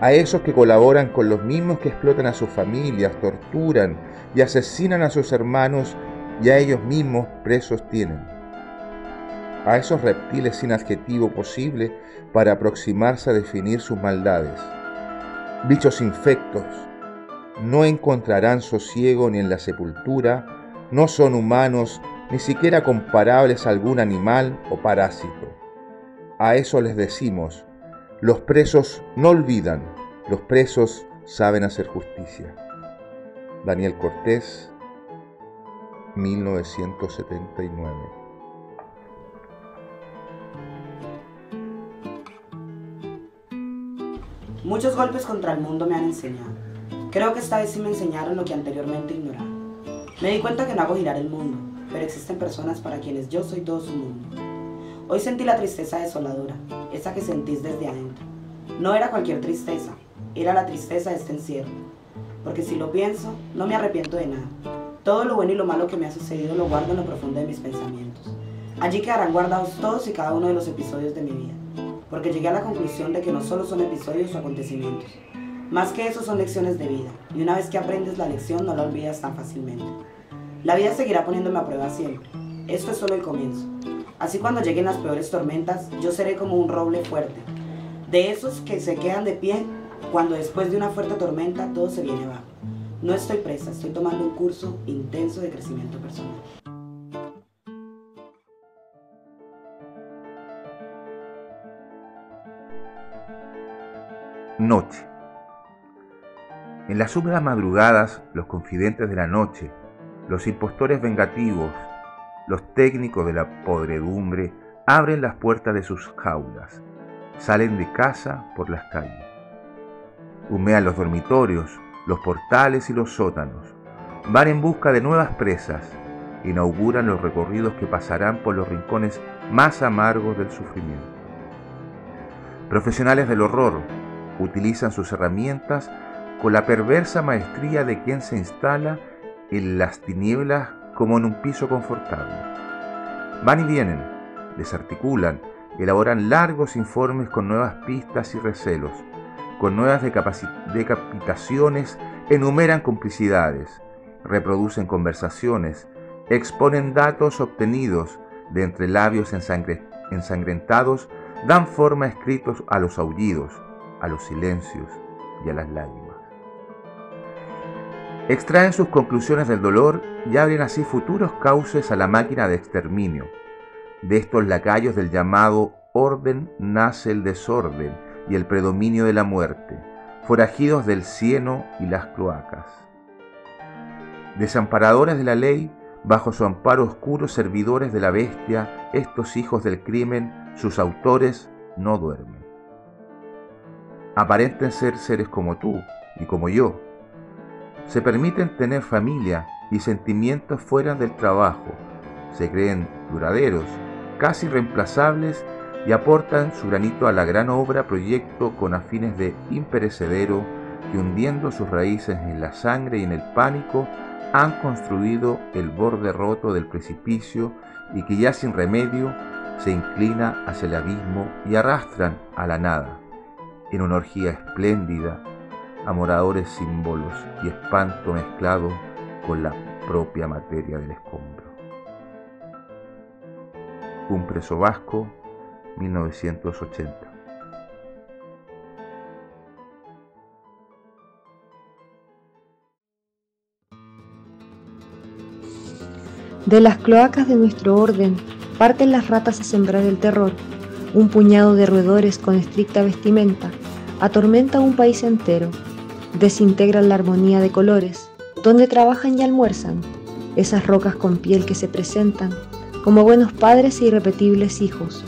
A esos que colaboran con los mismos que explotan a sus familias, torturan y asesinan a sus hermanos y a ellos mismos presos tienen. A esos reptiles sin adjetivo posible para aproximarse a definir sus maldades. Bichos infectos, no encontrarán sosiego ni en la sepultura, no son humanos, ni siquiera comparables a algún animal o parásito. A eso les decimos, los presos no olvidan, los presos saben hacer justicia. Daniel Cortés, 1979. Muchos golpes contra el mundo me han enseñado. Creo que esta vez sí me enseñaron lo que anteriormente ignoraba. Me di cuenta que no hago girar el mundo, pero existen personas para quienes yo soy todo su mundo. Hoy sentí la tristeza desoladora, esa que sentís desde adentro. No era cualquier tristeza, era la tristeza de este encierro. Porque si lo pienso, no me arrepiento de nada. Todo lo bueno y lo malo que me ha sucedido lo guardo en lo profundo de mis pensamientos. Allí quedarán guardados todos y cada uno de los episodios de mi vida, porque llegué a la conclusión de que no solo son episodios o acontecimientos, más que eso son lecciones de vida, y una vez que aprendes la lección no la olvidas tan fácilmente. La vida seguirá poniéndome a prueba siempre. Esto es solo el comienzo. Así cuando lleguen las peores tormentas, yo seré como un roble fuerte, de esos que se quedan de pie cuando después de una fuerte tormenta todo se viene abajo. No estoy presa, estoy tomando un curso intenso de crecimiento personal. Noche. En las húmedas madrugadas, los confidentes de la noche, los impostores vengativos, los técnicos de la podredumbre abren las puertas de sus jaulas, salen de casa por las calles. Humean los dormitorios, los portales y los sótanos. Van en busca de nuevas presas. Inauguran los recorridos que pasarán por los rincones más amargos del sufrimiento. Profesionales del horror utilizan sus herramientas con la perversa maestría de quien se instala en las tinieblas como en un piso confortable. Van y vienen, desarticulan, elaboran largos informes con nuevas pistas y recelos, con nuevas decapitaciones, enumeran complicidades, reproducen conversaciones, exponen datos obtenidos de entre labios ensangrentados, dan forma escritos a los aullidos, a los silencios y a las lágrimas. Extraen sus conclusiones del dolor y abren así futuros cauces a la máquina de exterminio. De estos lacayos del llamado orden nace el desorden y el predominio de la muerte, forajidos del cieno y las cloacas. Desamparadores de la ley, bajo su amparo oscuro servidores de la bestia, estos hijos del crimen, sus autores, no duermen. Aparenten ser seres como tú y como yo, se permiten tener familia y sentimientos fuera del trabajo, se creen duraderos, casi reemplazables y aportan su granito a la gran obra proyecto con afines de imperecedero que hundiendo sus raíces en la sangre y en el pánico han construido el borde roto del precipicio y que ya sin remedio se inclina hacia el abismo y arrastran a la nada, en una orgía espléndida amoradores símbolos y espanto mezclado con la propia materia del escombro. Un preso vasco, 1980. De las cloacas de nuestro orden parten las ratas a sembrar el terror, un puñado de roedores con estricta vestimenta atormenta un país entero desintegran la armonía de colores, donde trabajan y almuerzan, esas rocas con piel que se presentan como buenos padres e irrepetibles hijos,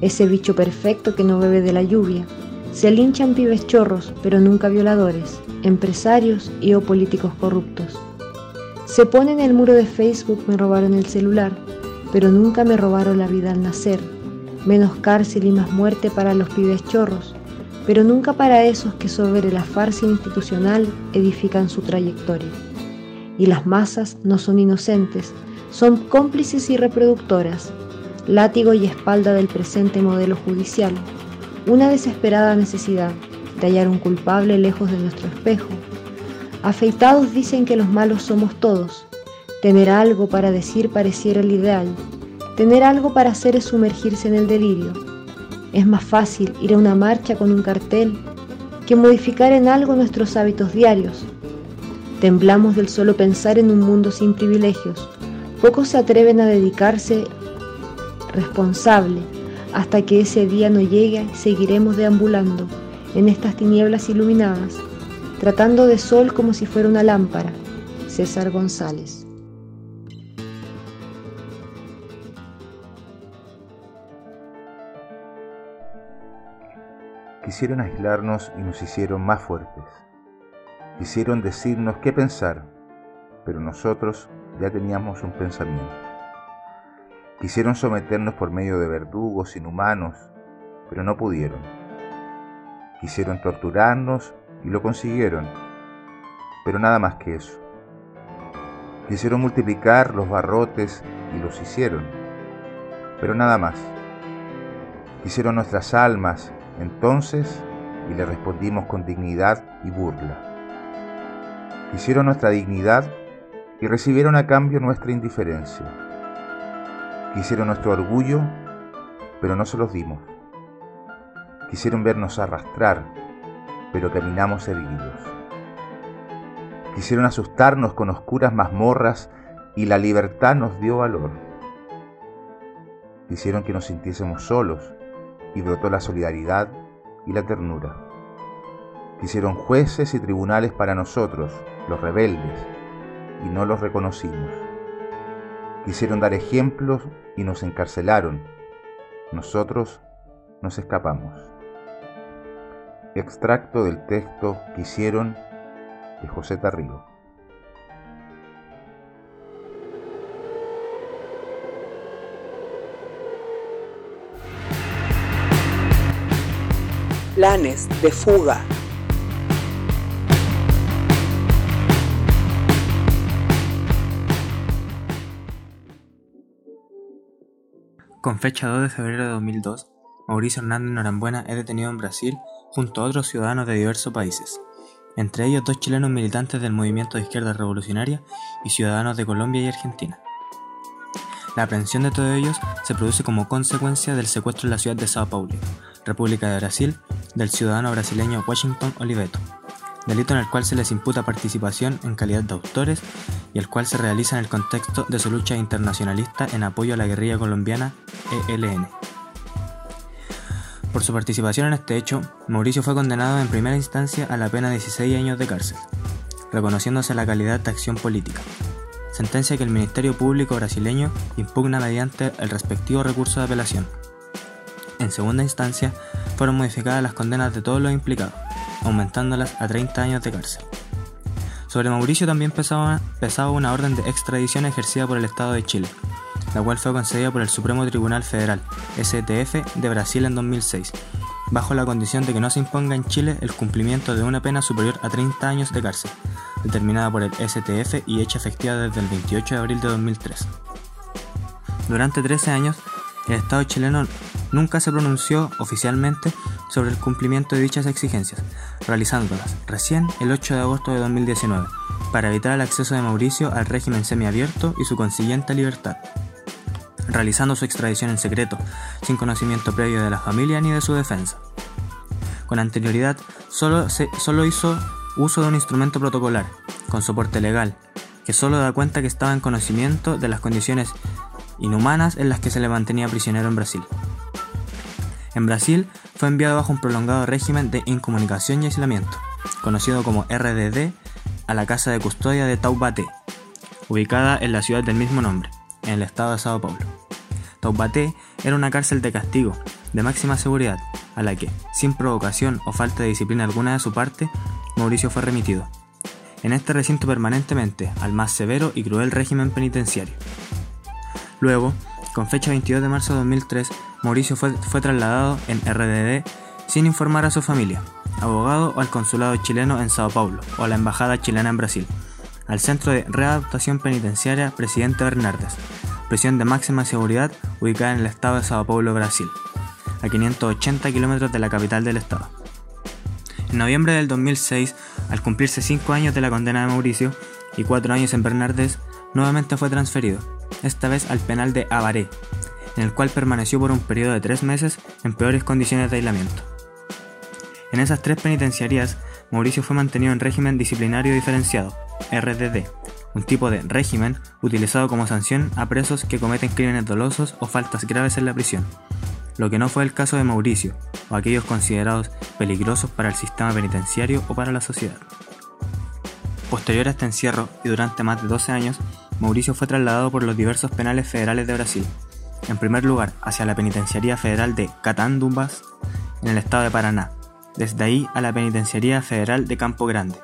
ese bicho perfecto que no bebe de la lluvia, se linchan pibes chorros, pero nunca violadores, empresarios y o políticos corruptos. Se pone en el muro de Facebook me robaron el celular, pero nunca me robaron la vida al nacer, menos cárcel y más muerte para los pibes chorros, pero nunca para esos que sobre la farsa institucional edifican su trayectoria. Y las masas no son inocentes, son cómplices y reproductoras, látigo y espalda del presente modelo judicial, una desesperada necesidad de hallar un culpable lejos de nuestro espejo. Afeitados dicen que los malos somos todos, tener algo para decir pareciera el ideal, tener algo para hacer es sumergirse en el delirio es más fácil ir a una marcha con un cartel que modificar en algo nuestros hábitos diarios. Temblamos del solo pensar en un mundo sin privilegios. Pocos se atreven a dedicarse responsable. Hasta que ese día no llegue, seguiremos deambulando en estas tinieblas iluminadas, tratando de sol como si fuera una lámpara. César González. Quisieron aislarnos y nos hicieron más fuertes. Quisieron decirnos qué pensar, pero nosotros ya teníamos un pensamiento. Quisieron someternos por medio de verdugos inhumanos, pero no pudieron. Quisieron torturarnos y lo consiguieron, pero nada más que eso. Quisieron multiplicar los barrotes y los hicieron, pero nada más. Quisieron nuestras almas entonces, y le respondimos con dignidad y burla. Quisieron nuestra dignidad y recibieron a cambio nuestra indiferencia. Quisieron nuestro orgullo, pero no se los dimos. Quisieron vernos arrastrar, pero caminamos erguidos. Quisieron asustarnos con oscuras mazmorras y la libertad nos dio valor. Quisieron que nos sintiésemos solos, y brotó la solidaridad y la ternura. Quisieron jueces y tribunales para nosotros, los rebeldes, y no los reconocimos. Quisieron dar ejemplos y nos encarcelaron. Nosotros nos escapamos. extracto del texto que hicieron de José Tarrigo. Planes de fuga. Con fecha 2 de febrero de 2002, Mauricio Hernández Norambuena es detenido en Brasil junto a otros ciudadanos de diversos países, entre ellos dos chilenos militantes del movimiento de izquierda revolucionaria y ciudadanos de Colombia y Argentina. La aprehensión de todos ellos se produce como consecuencia del secuestro en la ciudad de Sao Paulo, República de Brasil, del ciudadano brasileño Washington Oliveto, delito en el cual se les imputa participación en calidad de autores y el cual se realiza en el contexto de su lucha internacionalista en apoyo a la guerrilla colombiana ELN. Por su participación en este hecho, Mauricio fue condenado en primera instancia a la pena de 16 años de cárcel, reconociéndose la calidad de acción política, sentencia que el Ministerio Público brasileño impugna mediante el respectivo recurso de apelación. En segunda instancia, fueron modificadas las condenas de todos los implicados, aumentándolas a 30 años de cárcel. Sobre Mauricio también pesaba, pesaba una orden de extradición ejercida por el Estado de Chile, la cual fue concedida por el Supremo Tribunal Federal, STF, de Brasil en 2006, bajo la condición de que no se imponga en Chile el cumplimiento de una pena superior a 30 años de cárcel, determinada por el STF y hecha efectiva desde el 28 de abril de 2003. Durante 13 años, el Estado chileno nunca se pronunció oficialmente sobre el cumplimiento de dichas exigencias, realizándolas recién el 8 de agosto de 2019, para evitar el acceso de Mauricio al régimen semiabierto y su consiguiente libertad, realizando su extradición en secreto, sin conocimiento previo de la familia ni de su defensa. Con anterioridad, solo, solo hizo uso de un instrumento protocolar, con soporte legal, que solo da cuenta que estaba en conocimiento de las condiciones inhumanas en las que se le mantenía prisionero en Brasil. En Brasil fue enviado bajo un prolongado régimen de incomunicación y aislamiento, conocido como RDD, a la casa de custodia de Taubaté, ubicada en la ciudad del mismo nombre, en el estado de Sao Paulo. Taubaté era una cárcel de castigo, de máxima seguridad, a la que, sin provocación o falta de disciplina alguna de su parte, Mauricio fue remitido. En este recinto permanentemente al más severo y cruel régimen penitenciario. Luego, con fecha 22 de marzo de 2003, Mauricio fue, fue trasladado en RDD sin informar a su familia, abogado o al consulado chileno en Sao Paulo o a la embajada chilena en Brasil, al Centro de Readaptación Penitenciaria Presidente Bernardes, prisión de máxima seguridad ubicada en el estado de Sao Paulo, Brasil, a 580 kilómetros de la capital del estado. En noviembre del 2006, al cumplirse 5 años de la condena de Mauricio y 4 años en Bernardes, nuevamente fue transferido, esta vez al penal de Avaré, en el cual permaneció por un periodo de 3 meses en peores condiciones de aislamiento. En esas tres penitenciarías, Mauricio fue mantenido en régimen disciplinario diferenciado, RDD, un tipo de régimen utilizado como sanción a presos que cometen crímenes dolosos o faltas graves en la prisión, lo que no fue el caso de Mauricio, o aquellos considerados peligrosos para el sistema penitenciario o para la sociedad. Posterior a este encierro y durante más de 12 años, Mauricio fue trasladado por los diversos penales federales de Brasil, en primer lugar hacia la Penitenciaría Federal de Catandumbas, en el estado de Paraná, desde ahí a la Penitenciaría Federal de Campo Grande,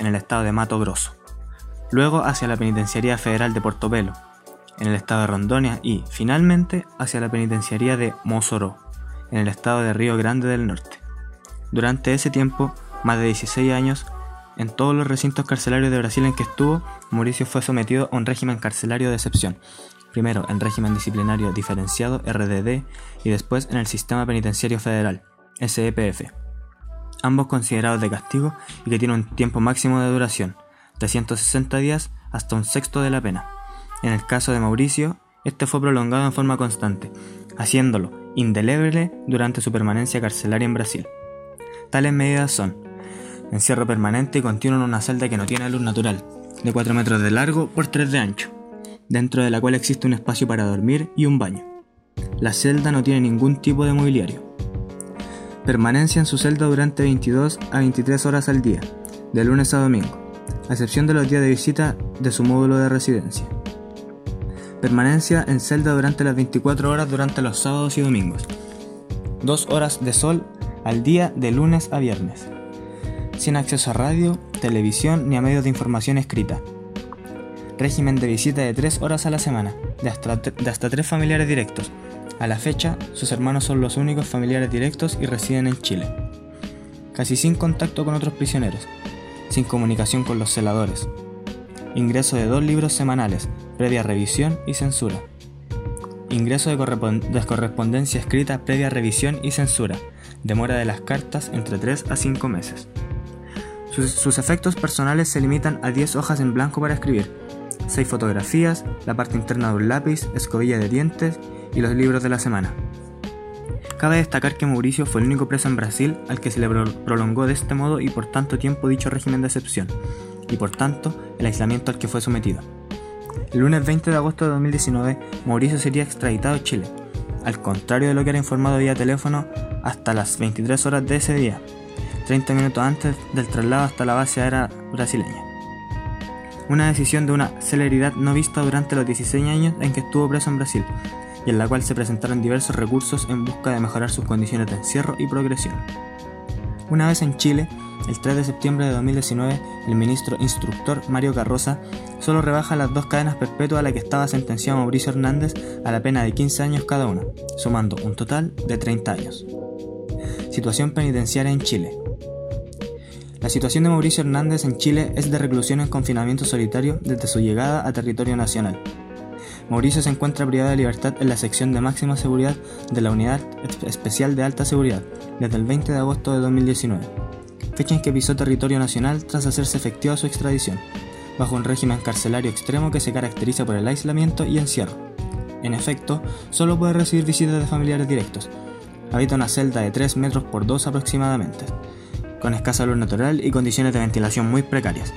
en el estado de Mato Grosso, luego hacia la Penitenciaría Federal de Portobelo, en el estado de Rondonia y, finalmente, hacia la Penitenciaría de Mossoró, en el estado de Río Grande del Norte. Durante ese tiempo, más de 16 años, en todos los recintos carcelarios de Brasil en que estuvo, Mauricio fue sometido a un régimen carcelario de excepción, primero en régimen disciplinario diferenciado RDD y después en el Sistema Penitenciario Federal, SEPF, ambos considerados de castigo y que tienen un tiempo máximo de duración, de 160 días hasta un sexto de la pena. En el caso de Mauricio, este fue prolongado en forma constante, haciéndolo indeleble durante su permanencia carcelaria en Brasil. Tales medidas son encierro permanente y continuo en una celda que no tiene luz natural, de 4 metros de largo por 3 de ancho, dentro de la cual existe un espacio para dormir y un baño. La celda no tiene ningún tipo de mobiliario. Permanencia en su celda durante 22 a 23 horas al día, de lunes a domingo, excepción de los días de visita de su módulo de residencia. Permanencia en celda durante las 24 horas durante los sábados y domingos. Dos horas de sol al día de lunes a viernes, sin acceso a radio, televisión ni a medios de información escrita. Régimen de visita de 3 horas a la semana, de hasta, de hasta 3 familiares directos. A la fecha, sus hermanos son los únicos familiares directos y residen en Chile. Casi sin contacto con otros prisioneros, sin comunicación con los celadores. Ingreso de dos libros semanales, previa revisión y censura. Ingreso de, de correspondencia escrita previa revisión y censura. Demora de las cartas entre 3 a 5 meses. Sus, sus, efectos personales se limitan a 10 hojas en blanco para escribir, 6 fotografías, la parte interna de un lápiz, escobilla de dientes y los libros de la semana. Cabe destacar que Mauricio fue el único preso en Brasil al que se le prolongó de este modo y por tanto tiempo dicho régimen de excepción, y por tanto el aislamiento al que fue sometido. El lunes 20 de agosto de 2019, Mauricio sería extraditado a Chile, al contrario de lo que era informado vía teléfono hasta las 23 horas de ese día, 30 minutos antes del traslado hasta la base aérea brasileña. Una decisión de una celeridad no vista durante los 16 años en que estuvo preso en Brasil, y en la cual se presentaron diversos recursos en busca de mejorar sus condiciones de encierro y progresión. Una vez en Chile, el 3 de septiembre de 2019, el ministro instructor Mario Carroza solo rebaja las dos cadenas perpetuas a las que estaba sentenciado Mauricio Hernández a la pena de 15 años cada una, sumando un total de 30 años. Situación penitenciaria en Chile. La situación de Mauricio Hernández en Chile es de reclusión en confinamiento solitario desde su llegada a territorio nacional. Mauricio se encuentra privado de libertad en la sección de máxima seguridad de la Unidad Especial de Alta Seguridad desde el 20 de agosto de 2019, fecha en que pisó territorio nacional tras hacerse efectiva su extradición, bajo un régimen carcelario extremo que se caracteriza por el aislamiento y encierro. En efecto, solo puede recibir visitas de familiares directos. Habita una celda de 3 metros por 2 aproximadamente, con escasa luz natural y condiciones de ventilación muy precarias.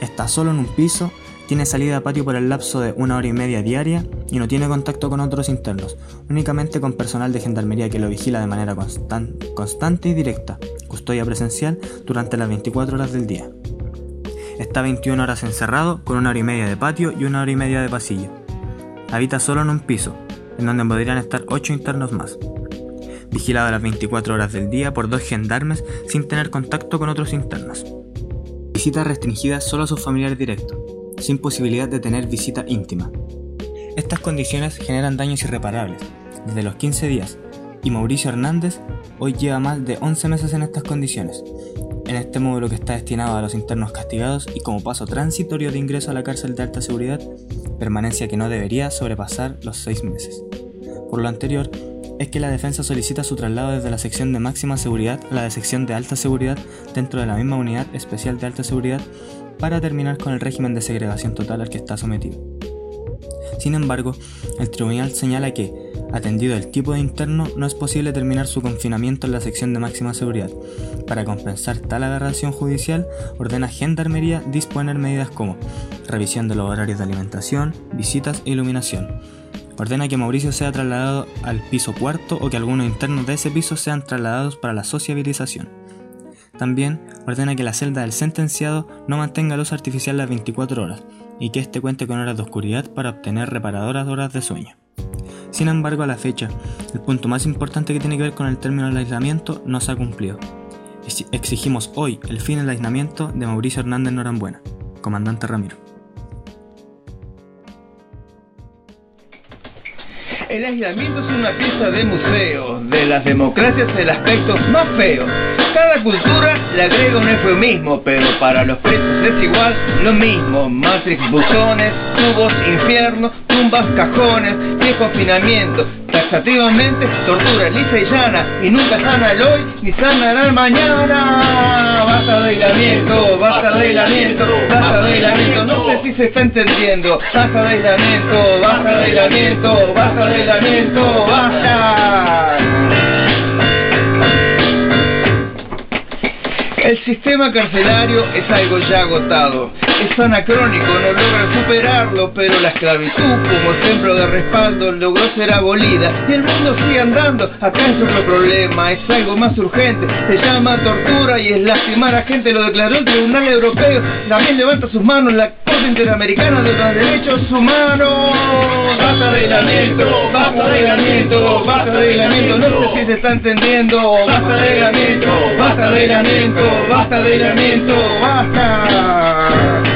Está solo en un piso, tiene salida a patio por el lapso de una hora y media diaria y no tiene contacto con otros internos, únicamente con personal de gendarmería que lo vigila de manera constan constante y directa, custodia presencial durante las 24 horas del día. Está 21 horas encerrado con una hora y media de patio y una hora y media de pasillo. Habita solo en un piso, en donde podrían estar 8 internos más vigilado a las 24 horas del día por dos gendarmes sin tener contacto con otros internos. Visitas restringidas solo a sus familiares directos, sin posibilidad de tener visita íntima. Estas condiciones generan daños irreparables, desde los 15 días, y Mauricio Hernández hoy lleva más de 11 meses en estas condiciones, en este módulo que está destinado a los internos castigados y como paso transitorio de ingreso a la cárcel de alta seguridad, permanencia que no debería sobrepasar los 6 meses. Por lo anterior, es que la defensa solicita su traslado desde la sección de máxima seguridad a la de sección de alta seguridad dentro de la misma unidad especial de alta seguridad para terminar con el régimen de segregación total al que está sometido. Sin embargo, el tribunal señala que, atendido el tipo de interno, no es posible terminar su confinamiento en la sección de máxima seguridad. Para compensar tal aberración judicial, ordena Gendarmería disponer medidas como revisión de los horarios de alimentación, visitas e iluminación, ordena que Mauricio sea trasladado al piso cuarto o que algunos internos de ese piso sean trasladados para la sociabilización. También ordena que la celda del sentenciado no mantenga luz artificial las 24 horas y que éste cuente con horas de oscuridad para obtener reparadoras horas de sueño. Sin embargo, a la fecha, el punto más importante que tiene que ver con el término del aislamiento no se ha cumplido. Exigimos hoy el fin del aislamiento de Mauricio Hernández Norambuena, comandante Ramiro. El aislamiento es una pieza de museo, de las democracias el aspecto más feo. Cada cultura le agrega un eufemismo, pero para los presos es igual lo mismo. Matrix, buzones, tubos, infierno, tumbas, cajones, y confinamiento. Taxativamente, tortura lisa y llana, y nunca sana el hoy, ni sanará el mañana. Basta de aislamiento, basta de aislamiento, basta de aislamiento, no sé si se está entendiendo. Basta de aislamiento, basta de aislamiento, basta de aislamiento, basta. El sistema carcelario es algo ya agotado, es anacrónico, no logra superarlo, pero la esclavitud como ejemplo de respaldo logró ser abolida y el mundo sigue andando, acá es otro problema, es algo más urgente, se llama tortura y es lastimar a gente, lo declaró el Tribunal Europeo, también levanta sus manos la Corte Interamericana de los Derechos Humanos, basta de aislamiento, basta de aislamiento, basta de aislamiento, no sé si se está entendiendo, basta de aislamiento, basta de aislamiento, basta de aislamiento, basta.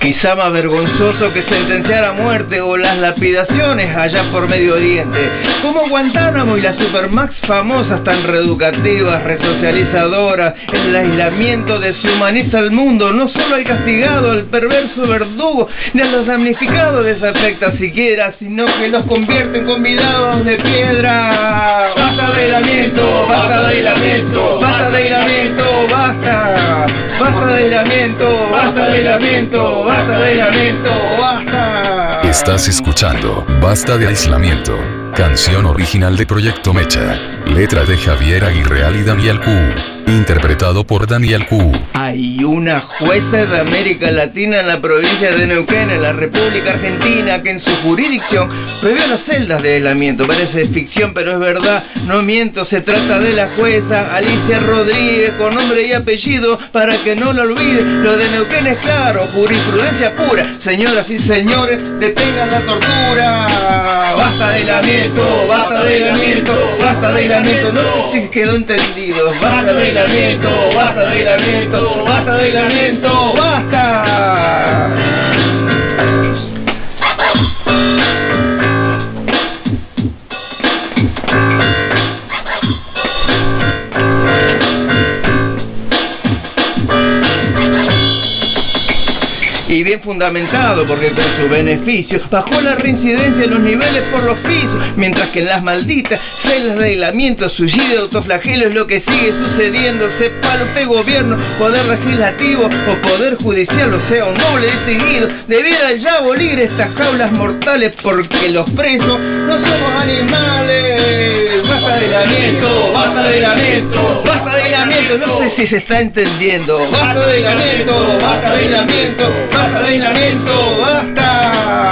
Quizá más vergonzoso que sentenciar a muerte o las lapidaciones allá por Medio Oriente. Como Guantánamo y las Supermax famosas tan reeducativas, resocializadoras, el aislamiento deshumaniza al mundo, no solo al castigado, al perverso verdugo, ni a los damnificados les afecta siquiera, sino que los convierte en convidados de piedra. Basta de aislamiento, basta de aislamiento, basta de aislamiento, basta, basta de aislamiento, basta de aislamiento, basta de aislamiento, basta. Estás escuchando Basta de aislamiento. Canción original de Proyecto Mecha. Letra de Javier Aguirreal y Daniel Q. Interpretado por Daniel Q. Hay una jueza de América Latina en la provincia de Neuquén, en la República Argentina, que en su jurisdicción prohibió las celdas de aislamiento. Parece ficción, pero es verdad, no miento, se trata de la jueza Alicia Rodríguez, con nombre y apellido, para que no lo olvide. Lo de Neuquén es claro, jurisprudencia pura. Señoras y señores, detengan la tortura. Basta de aislamiento, basta de aislamiento, basta de aislamiento. No sé si quedó entendido. Basta de aislamiento, basta de aislamiento, basta de aislamiento, basta. Fundamentado porque con su beneficio bajó la reincidencia en los niveles por los pisos, mientras que en las malditas celdas de aislamiento, suicidio de autoflagelo lo que sigue sucediendo, sepa lo que gobierno, poder legislativo o poder judicial, o sea, un doble distinguido, debiera ya abolir estas jaulas mortales porque los presos no somos animales. De aislamiento, basta de aislamiento, basta de aislamiento, no sé si se está entendiendo. Basta de aislamiento, basta de aislamiento, basta de aislamiento, basta.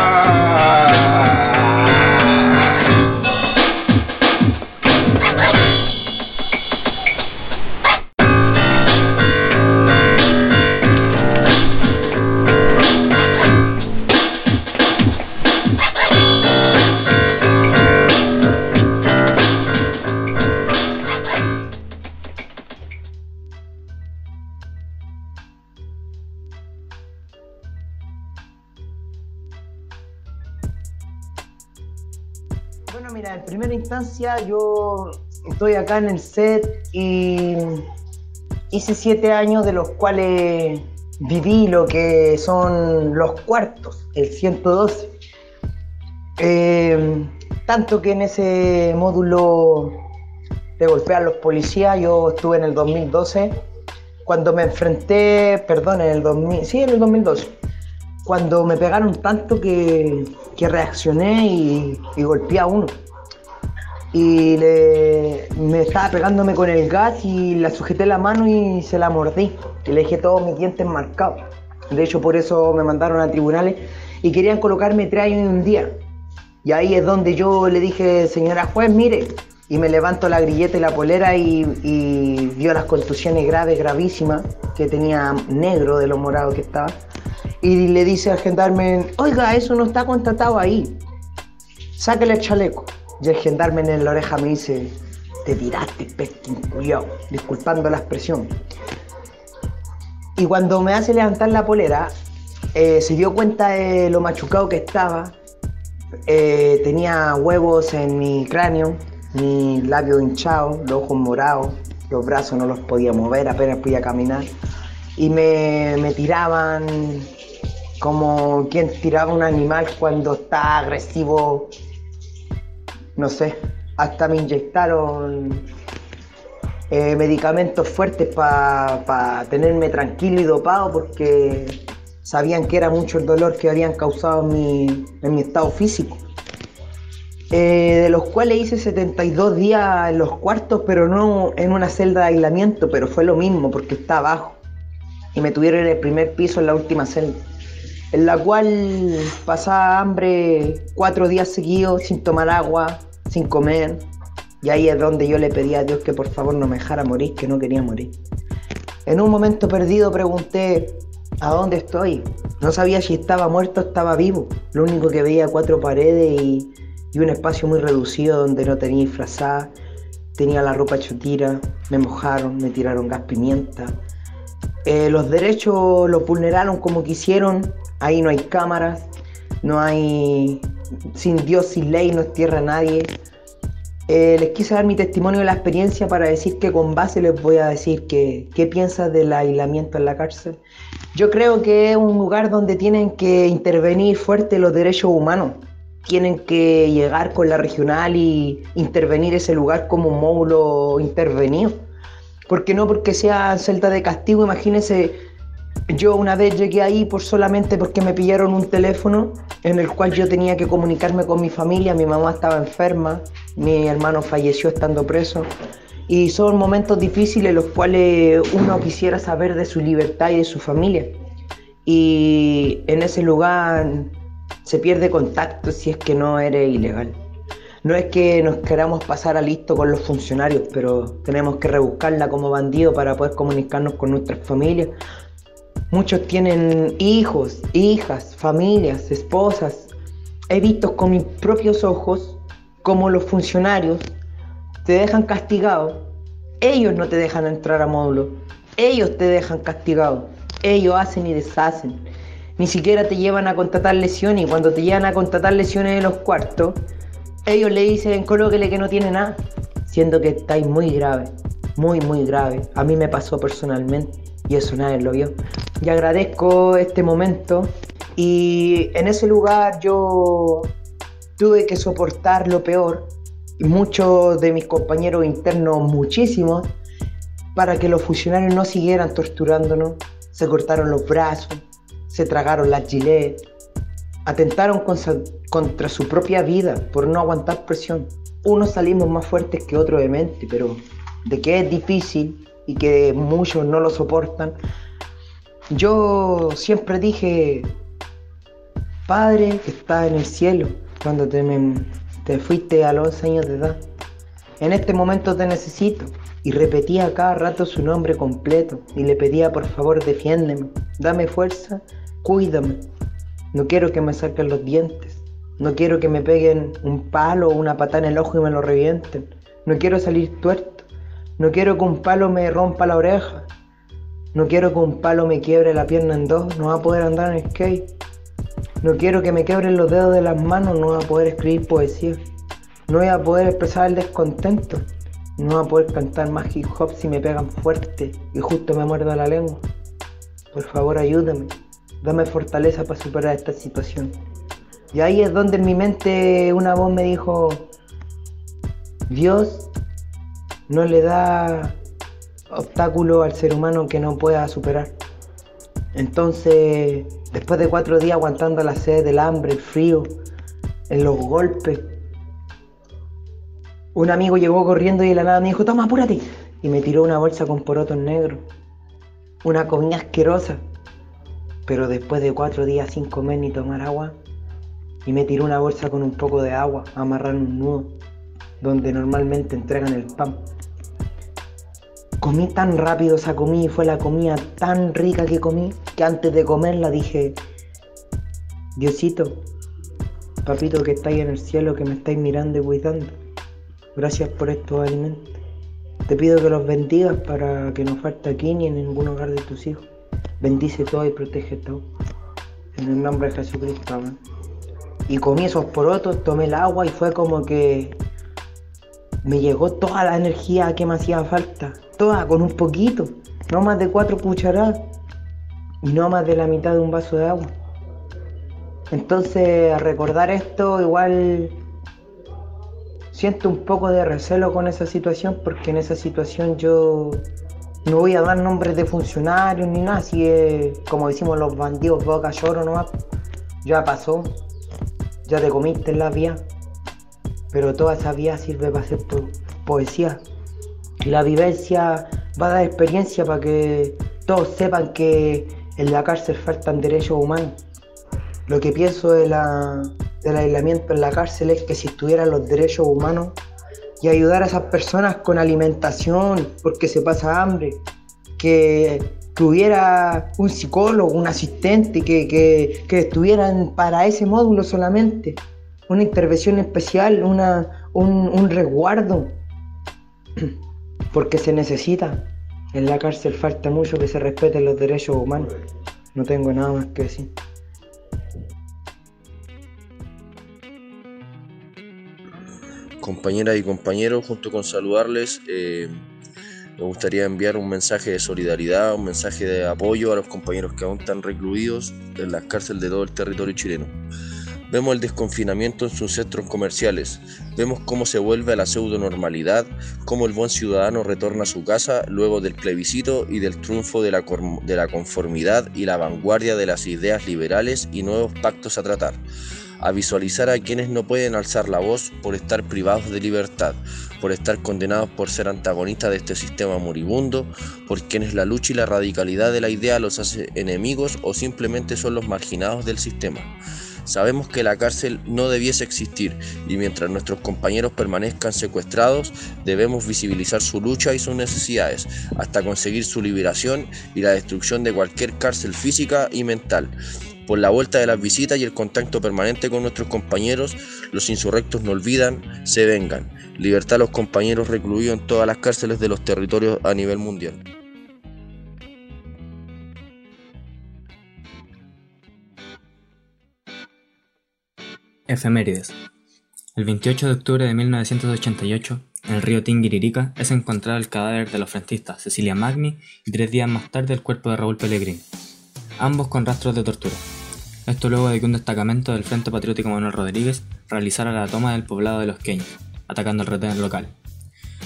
Primera instancia yo estoy acá en el set y hice siete años de los cuales viví lo que son los cuartos, el 112. Eh, tanto que en ese módulo de golpear a los policías yo estuve en el 2012 cuando me enfrenté, perdón, en el 2000, sí, en el 2012, cuando me pegaron tanto que, que reaccioné y, y golpeé a uno. Y le- me estaba pegándome con el gas y la sujeté la mano y se la mordí. Y le dejé todos mis dientes marcados. De hecho, por eso me mandaron a tribunales y querían colocarme tres años un día. Y ahí es donde yo le dije, señora juez, mire, y me levanto la grilleta y la polera y, y vio las contusiones graves, gravísimas, que tenía negro de lo morado que estaba. Y le dice al gendarme, oiga, eso no está contratado ahí. Sáquele el chaleco. Y el gendarme en la oreja me dice, te tiraste, pestín culiao, disculpando la expresión. Y cuando me hace levantar la polera, eh, se dio cuenta de lo machucado que estaba. Eh, tenía huevos en mi cráneo, mi labio hinchado, los ojos morados, los brazos no los podía mover, apenas podía caminar. Y me, me tiraban como quien tiraba un animal cuando está agresivo. No sé, hasta me inyectaron eh, medicamentos fuertes para tenerme tranquilo y dopado porque sabían que era mucho el dolor que habían causado en mi, en mi estado físico. Eh, de los cuales hice 72 días en los cuartos, pero no en una celda de aislamiento, pero fue lo mismo porque está abajo. Y me tuvieron en el primer piso en la última celda, en la cual pasaba hambre cuatro días seguidos sin tomar agua, sin comer. Y ahí es donde yo le pedí a Dios que por favor no me dejara morir, que no quería morir. En un momento perdido pregunté, ¿A dónde estoy? No sabía si estaba muerto o estaba vivo. Lo único que veía cuatro paredes y, y un espacio muy reducido donde no tenía disfrazada. Tenía la ropa hecho tira, me mojaron, me tiraron gas pimienta. Eh, los derechos los vulneraron como quisieron. Ahí no hay cámaras, no hay. Sin Dios, sin ley, no es tierra nadie. Eh, les quise dar mi testimonio de la experiencia para decir que con base les voy a decir que, qué piensas del aislamiento en la cárcel. Yo creo que es un lugar donde tienen que intervenir fuerte los derechos humanos. Tienen que llegar con la regional y intervenir ese lugar como un módulo intervenido. Porque no porque sea celda de castigo, imagínense, yo una vez llegué ahí por solamente porque me pillaron un teléfono en el cual yo tenía que comunicarme con mi familia, mi mamá estaba enferma, mi hermano falleció estando preso. Y son momentos difíciles los cuales uno quisiera saber de su libertad y de su familia. Y en ese lugar se pierde contacto si es que no eres ilegal. No es que nos queramos pasar a listo con los funcionarios, pero tenemos que rebuscarla como bandido para poder comunicarnos con nuestras familias. Muchos tienen hijos, hijas, familias, esposas. He visto con mis propios ojos cómo los funcionarios te dejan castigado. Ellos no te dejan entrar a módulo. Ellos te dejan castigado. Ellos hacen y deshacen. Ni siquiera te llevan a contratar lesiones y cuando te llevan a contratar lesiones en los cuartos, ellos le dicen colóquele que no tiene nada, siendo que estáis muy grave, muy, muy grave. A mí me pasó personalmente y eso nadie lo vio. Y agradezco este momento y en ese lugar yo tuve que soportar lo peor y muchos de mis compañeros internos, muchísimos, para que los funcionarios no siguieran torturándonos. Se cortaron los brazos, se tragaron las gilet, atentaron contra, su propia vida por no aguantar presión. Unos salimos más fuertes que otros de mente, pero de que es difícil y que muchos no lo soportan. Yo siempre dije, Padre que está en el cielo, cuando te, te fuiste a los 11 años de edad, en este momento te necesito. Y repetía cada rato su nombre completo y le pedía por favor defiéndeme, dame fuerza, cuídame. No quiero que me saquen los dientes, no quiero que me peguen un palo o una patada en el ojo y me lo revienten, no quiero salir tuerto, no quiero que un palo me rompa la oreja, no quiero que un palo me quiebre la pierna en dos, no va a poder andar en skate. No quiero que me quiebren los dedos de las manos, no voy a poder escribir poesía. No voy a poder expresar el descontento. No voy a poder cantar más hip hop si me pegan fuerte y justo me muerdo la lengua. Por favor, ayúdame. Dame fortaleza para superar esta situación. Y ahí es donde en mi mente una voz me dijo, Dios no le da obstáculo al ser humano que no pueda superar. Entonces, después de cuatro días aguantando la sed, el hambre, el frío, en los golpes, un amigo llegó corriendo y de la nada me dijo, toma, apúrate. Y me tiró una bolsa con porotos negros. Una comida asquerosa. Pero después de cuatro días sin comer ni tomar agua, y me tiró una bolsa con un poco de agua, amarrar en un nudo, donde normalmente entregan el pan. Comí tan rápido esa comida y fue la comida tan rica que comí que antes de comerla dije, Diosito, papito que estáis en el cielo, que me estáis mirando y cuidando, gracias por estos alimentos. Te pido que los bendigas para que no falte aquí ni en ningún hogar de tus hijos. Bendice todo y protege todo. En el nombre de Jesucristo, amén. Y comí esos porotos, tomé el agua y fue como que me llegó toda la energía que me hacía falta. Toda, con un poquito. No más de cuatro cucharadas. Y no más de la mitad de un vaso de agua. Entonces, recordar esto, igual siento un poco de recelo con esa situación, porque en esa situación yo no voy a dar nombres de funcionarios ni nada, si es como decimos los bandidos, boca lloro nomás. Ya pasó, ya te comiste en la vía, pero toda esa vía sirve para hacer tu poesía. Y la vivencia va a dar experiencia para que todos sepan que en la cárcel faltan derechos humanos. Lo que pienso del aislamiento en la cárcel es que si estuvieran los derechos humanos y ayudar a esas personas con alimentación porque se pasa hambre, que hubiera un psicólogo, un asistente, que, que, que estuvieran para ese módulo solamente, una intervención especial, una, un, un resguardo, porque se necesita. En la cárcel falta mucho que se respeten los derechos humanos. No tengo nada más que decir. Compañeras y compañeros, junto con saludarles, eh, me gustaría enviar un mensaje de solidaridad, un mensaje de apoyo a los compañeros que aún están recluidos en las cárceles de todo el territorio chileno. Vemos el desconfinamiento en sus centros comerciales, vemos cómo se vuelve a la pseudo normalidad, cómo el buen ciudadano retorna a su casa luego del plebiscito y del triunfo de la, de la conformidad y la vanguardia de las ideas liberales y nuevos pactos a tratar a visualizar a quienes no pueden alzar la voz por estar privados de libertad, por estar condenados por ser antagonistas de este sistema moribundo, por quienes la lucha y la radicalidad de la idea los hace enemigos o simplemente son los marginados del sistema. Sabemos que la cárcel no debiese existir y mientras nuestros compañeros permanezcan secuestrados debemos visibilizar su lucha y sus necesidades hasta conseguir su liberación y la destrucción de cualquier cárcel física y mental. Por la vuelta de las visitas y el contacto permanente con nuestros compañeros, los insurrectos no olvidan, se vengan. Libertad a los compañeros recluidos en todas las cárceles de los territorios a nivel mundial. Efemérides. El 28 de octubre de 1988, en el río Tinguiririca, es encontrado el cadáver de la ofrendista Cecilia Magni y tres días más tarde el cuerpo de Raúl Pellegrini, ambos con rastros de tortura. Esto luego de que un destacamento del Frente Patriótico Manuel Rodríguez realizara la toma del poblado de Los Queños, atacando el retén local.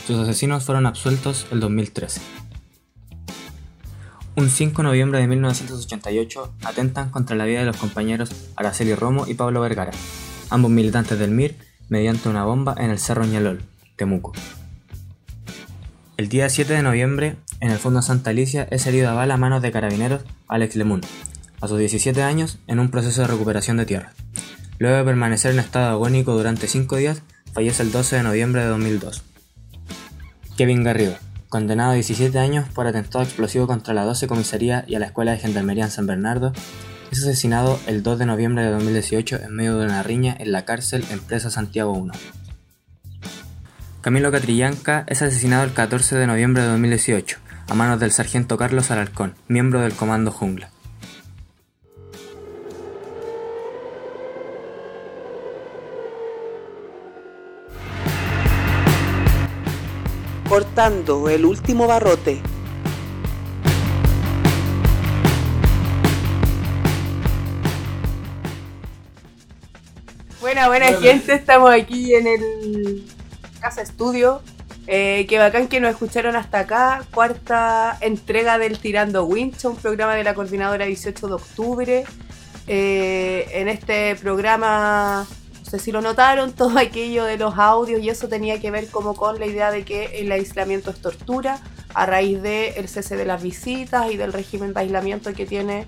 Sus asesinos fueron absueltos el 2013. Un 5 de noviembre de 1988 atentan contra la vida de los compañeros Araceli Romo y Pablo Vergara, ambos militantes del MIR, mediante una bomba en el Cerro Ñalol, Temuco. El día 7 de noviembre, en el fondo Santa Alicia, es herido a bala a manos de carabineros Alex Lemun, a sus 17 años, en un proceso de recuperación de tierra. Luego de permanecer en estado agónico durante 5 días, fallece el 12 de noviembre de 2002. Kevin Garrido, condenado a 17 años por atentado explosivo contra la 12 comisaría y a la escuela de gendarmería en San Bernardo, es asesinado el 2 de noviembre de 2018 en medio de una riña en la cárcel Empresa Santiago 1. Camilo Catrillanca es asesinado el 14 de noviembre de 2018 a manos del sargento Carlos Alarcón, miembro del Comando Jungla. Cortando el último barrote. Buena, buena Bueno. gente, estamos aquí en el Casa Estudio. Eh, qué bacán que nos escucharon hasta acá. Cuarta entrega del Tirando Wincha, un programa de la coordinadora 18 de octubre. Eh, en este programa, sé si lo notaron, todo aquello de los audios y eso tenía que ver como con la idea de que el aislamiento es tortura a raíz del cese de las visitas y del régimen de aislamiento que tiene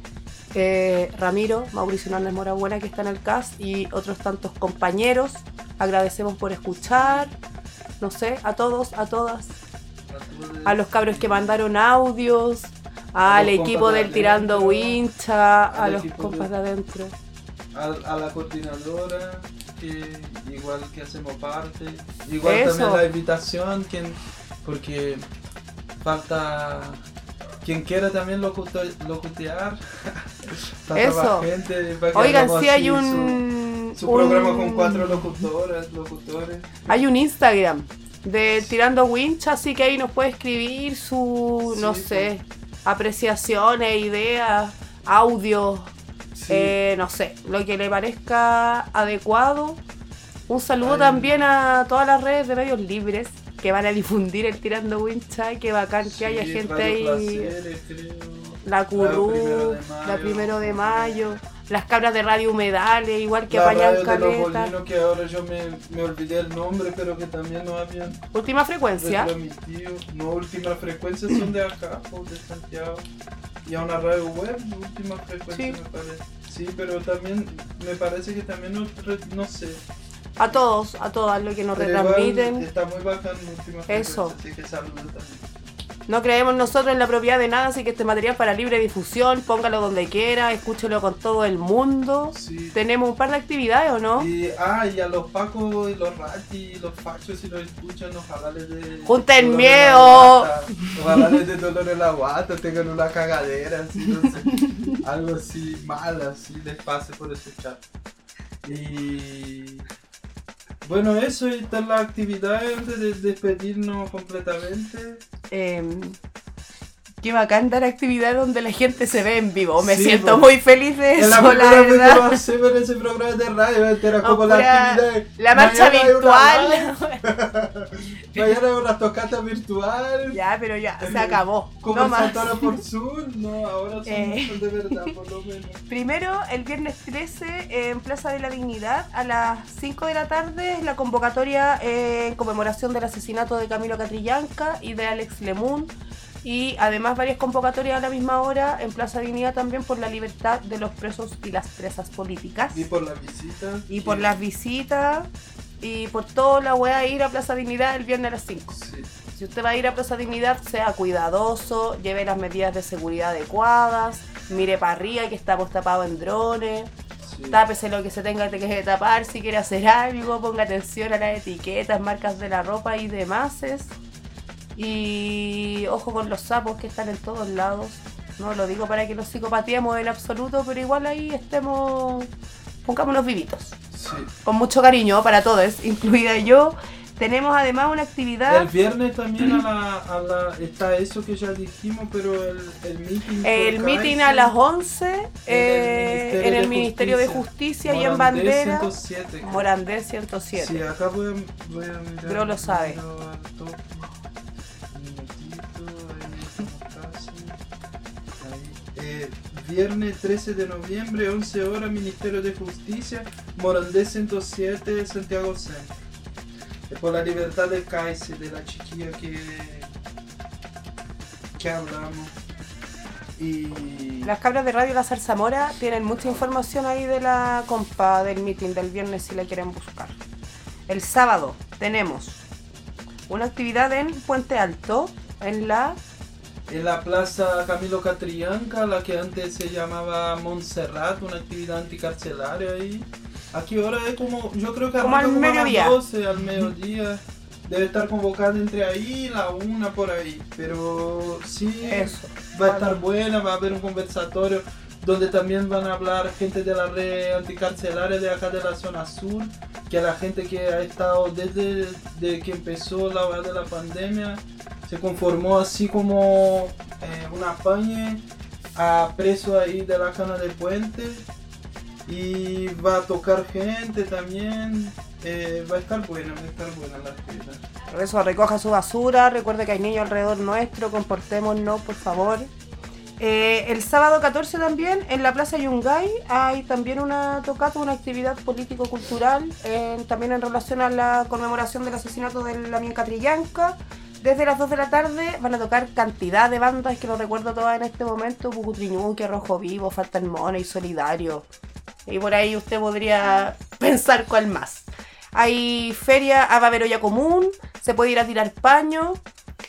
eh, Ramiro, Mauricio Hernández Morabuena que está en el CAS y otros tantos compañeros. Agradecemos por escuchar, no sé, a todos, a todas, a los cabros que mandaron audios, al equipo de del Tirando Wincha, a los compas de de- adentro. a, a la coordinadora, que igual que hacemos parte, igual Eso. también la invitación, quien, porque falta quien quiera también locuto- locutear. falta Eso. más gente para que Oigan, sí hay un- su, su un- programa con cuatro locutoras, locutores. Hay un Instagram de Tirando Wincha, así que ahí nos puede escribir su, no sé, apreciaciones, ideas, audios, eh, no sé, lo que le parezca adecuado. Un saludo también a todas las redes de medios libres que van a difundir el Tirando Wincha. Qué bacán que haya gente ahí. Placeres, creo. La Primero Curú, de Mayo. la Primero de Mayo, las cabras de Radio Humedales, igual que la apañan los caleta. bolinos que ahora yo me, me olvidé el nombre, pero que también nos habían Última frecuencia. No, última frecuencia son de acá, de Santiago. Y a una radio web, última frecuencia Sí. me parece. Sí, pero también me parece que también no, no sé. A todos, a todas lo que nos Pero igual retransmiten. Está muy bacán última frecuencia, Eso. así que saludos también. No creemos nosotros en la propiedad de nada, así que este material para libre difusión, póngalo donde quiera, escúchelo con todo el mundo. Tenemos un par de actividades, ¿o no? Y, ah, y a los pacos y los rati y los fachos si los escuchan, ojalá les dé... ¡Junten miedo! Ojalá les dé dolor en la guata, tengan una cagadera, así, no sé, algo así mal, así les pase por escuchar. Y... Bueno, eso y están las actividades antes de despedirnos completamente. Em, qué bacán dar actividades donde la gente se ve en vivo. Me Sí, siento muy feliz de Es eso, la la, primera vez que lo verdad. hacemos en ese programa de radio, era como la actividad. la marcha virtual. Mañana hay una tocata virtual. Ya, pero ya, se acabó. No Conversatoria más. por Zoom, no, ahora son Eh. de verdad, por lo menos. Primero, el viernes 13 en Plaza de la Dignidad a las 5 de la tarde la convocatoria eh, en conmemoración del asesinato de Camilo Catrillanca y de Alex Lemun. Y además varias convocatorias a la misma hora en Plaza Dignidad también por la libertad de los presos y las presas políticas. Y por la visita. Y por las visitas y por toda la weá de ir a Plaza Dignidad el viernes a las 5. Si usted va a ir a Plaza Dignidad, sea cuidadoso, lleve las medidas de seguridad adecuadas, mire para arriba que estamos tapados en drones, tápese lo que se tenga que tapar si quiere hacer algo, ponga atención a las etiquetas, marcas de la ropa y demás. Y ojo con los sapos que están en todos lados. No lo digo para que los psicopatiemos en absoluto, pero igual ahí estemos, pongámonos vivitos. Sí. Con mucho cariño para todos, incluida yo. Tenemos además una actividad. El viernes también a la, a la, está eso que ya dijimos, pero el, el meeting. El meeting a las 11 eh, en el Ministerio de Justicia y en Bandera. 107. Morandé 107. Sí, acá voy a mirar. Bro lo sabe. Eh, viernes 13 de noviembre, 11 horas, Ministerio de Justicia, Morandé 107, Santiago Centro. Es por la libertad del Kaiser, de la chiquilla que, que hablamos. Y Las cabras de Radio La Zarzamora tienen mucha información ahí de la compa del meeting del viernes si la quieren buscar. El sábado tenemos una actividad en Puente Alto, en la En la plaza Camilo Catrillanca, la que antes se llamaba Montserrat, una actividad anticarcelaria ahí. ¿A qué hora es? Como, yo creo que Como al a las mediodía. 12, al mediodía. Debe estar convocada entre ahí y la una por ahí. Pero sí, Eso. va a estar buena, va a haber un conversatorio donde también van a hablar gente de la red anticarcelaria de acá de la zona sur, que la gente que ha estado desde de que empezó la hora de la pandemia se conformó así como eh, una pañe a preso ahí de la cana de puente y va a tocar gente también. eh, va a estar buena, va a estar buena la. Por eso recoja su basura, recuerde que hay niños alrededor nuestro, comportémonos, por favor. Eh, el sábado 14 también, en la Plaza Yungay, hay también una tocata, una actividad político-cultural, eh, también en relación a la conmemoración del asesinato de la Catrillanca. Desde las 2 de la tarde van a tocar cantidad de bandas que no recuerdo todas en este momento, Pucutriñuque, Rojo Vivo, Falta el Mono y Solidario. Y por ahí usted podría pensar cuál más. Hay feria, a haber olla común, se puede ir a tirar paño.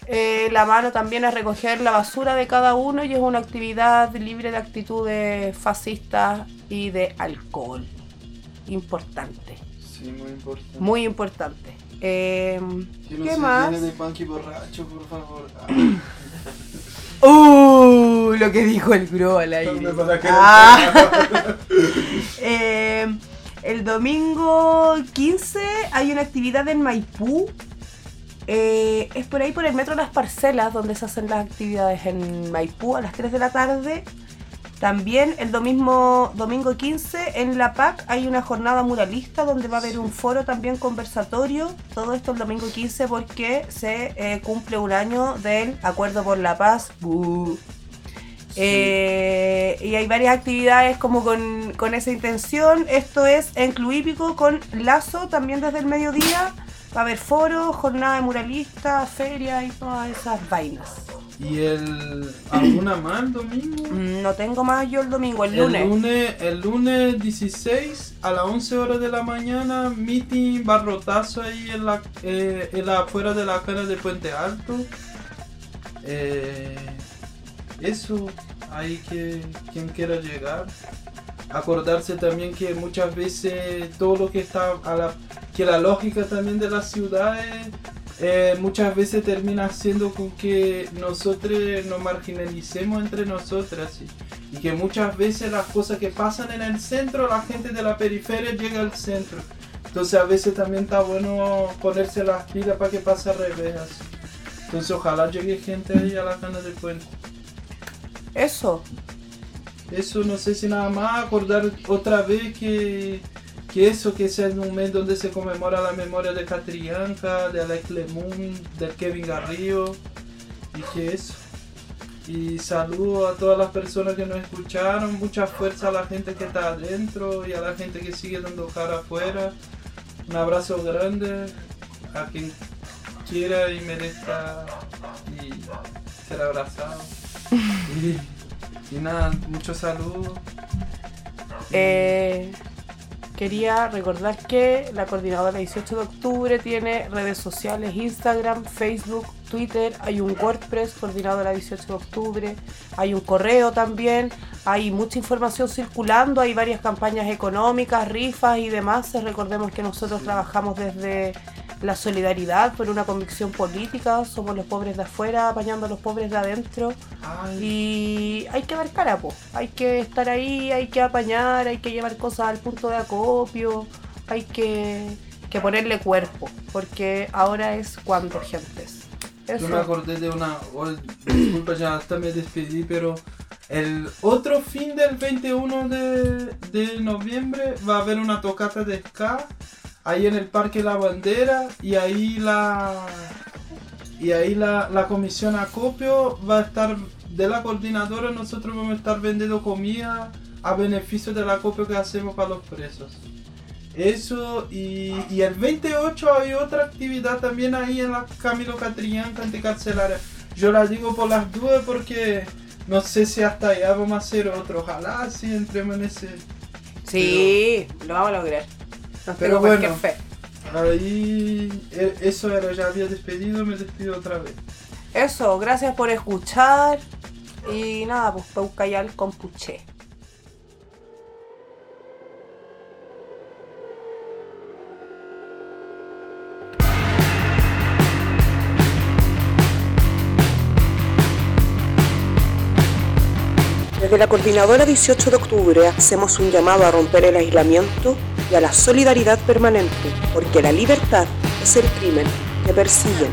Eh, la mano también es recoger la basura de cada uno y es una actividad libre de actitudes fascistas y de alcohol. Importante, Sí, muy importante. muy importante. Eh, Que no ¿Qué se más? de punky borracho, por favor. Uh, lo que dijo el Gro al aire. ¿Dónde para que Ah. Eh, el domingo 15 hay una actividad en Maipú. Eh, es por ahí por el metro Las Parcelas donde se hacen las actividades en Maipú a las 3 de la tarde. También el domingo, domingo 15 en La PAC hay una jornada muralista donde va a haber un foro también conversatorio. Todo esto el domingo 15 porque se eh, cumple un año del Acuerdo por la Paz. ¡Bú! Eh, y hay varias actividades como con, con esa intención. Esto es en Club Hípico con Lazo también desde el mediodía. Va a haber foros, jornada de muralistas, feria y todas esas vainas. ¿Y el alguna más el domingo? Mm, No tengo más yo el domingo, el lunes. El lunes, el lunes 16 a las 11 horas de la mañana, meeting, barrotazo ahí en la, eh, en la afuera de la cara de Puente Alto. Eh, eso, hay que quien quiera llegar. Acordarse también que muchas veces todo lo que está a la que la lógica también de las ciudades eh, muchas veces termina siendo con que nosotros nos marginalicemos entre nosotras y, que muchas veces las cosas que pasan en el centro, la gente de la periferia llega al centro. Entonces a veces también está bueno ponerse las pilas para que pase al revés. así. Entonces ojalá llegue gente ahí a la cana del puente. Eso. Eso no sé si nada más acordar otra vez que, que eso, que ese es un mes donde se conmemora la memoria de Catrianca, de Alex Lemun, de Kevin Garrido, y que eso. Y saludo a todas las personas que nos escucharon, mucha fuerza a la gente que está adentro y a la gente que sigue dando cara afuera. Un abrazo grande a quien quiera y merezca y ser abrazado. y nada, muchos saludos. Eh, quería recordar que la coordinadora 18 de octubre tiene redes sociales, Instagram, Facebook, Twitter, hay un WordPress, coordinadora 18 de octubre, hay un correo también, hay mucha información circulando, hay varias campañas económicas, rifas y demás. Recordemos que nosotros trabajamos desde la solidaridad por una convicción política, somos los pobres de afuera apañando a los pobres de adentro y hay que dar cara, po. hay que estar ahí, hay que apañar, hay que llevar cosas al punto de acopio, hay que, que ponerle cuerpo, porque ahora es cuando, gentes. Yo Eso. me acordé de una. oh, disculpa, ya hasta me despedí, pero el otro fin del 21 de, de noviembre va a haber una tocata de ska ahí en el Parque La Bandera y ahí la. Y ahí la, la comisión acopio va a estar de la coordinadora, nosotros vamos a estar vendiendo comida a beneficio del acopio que hacemos para los presos. Eso, y, y el 28 hay otra actividad también ahí en la Camilo Catrillanca anticarcelaria. Yo la digo por las dudas porque no sé si hasta allá vamos a hacer otro. Ojalá si entremos en ese. Sí, lo vamos a lograr. No Pero bueno, fe. ahí e- eso era, ya había despedido, me despido otra vez. Eso, gracias por escuchar. Y nada, pues Peucayal con Puché. Desde la Coordinadora 18 de octubre hacemos un llamado a romper el aislamiento y a la solidaridad permanente, porque la libertad es el crimen que persiguen.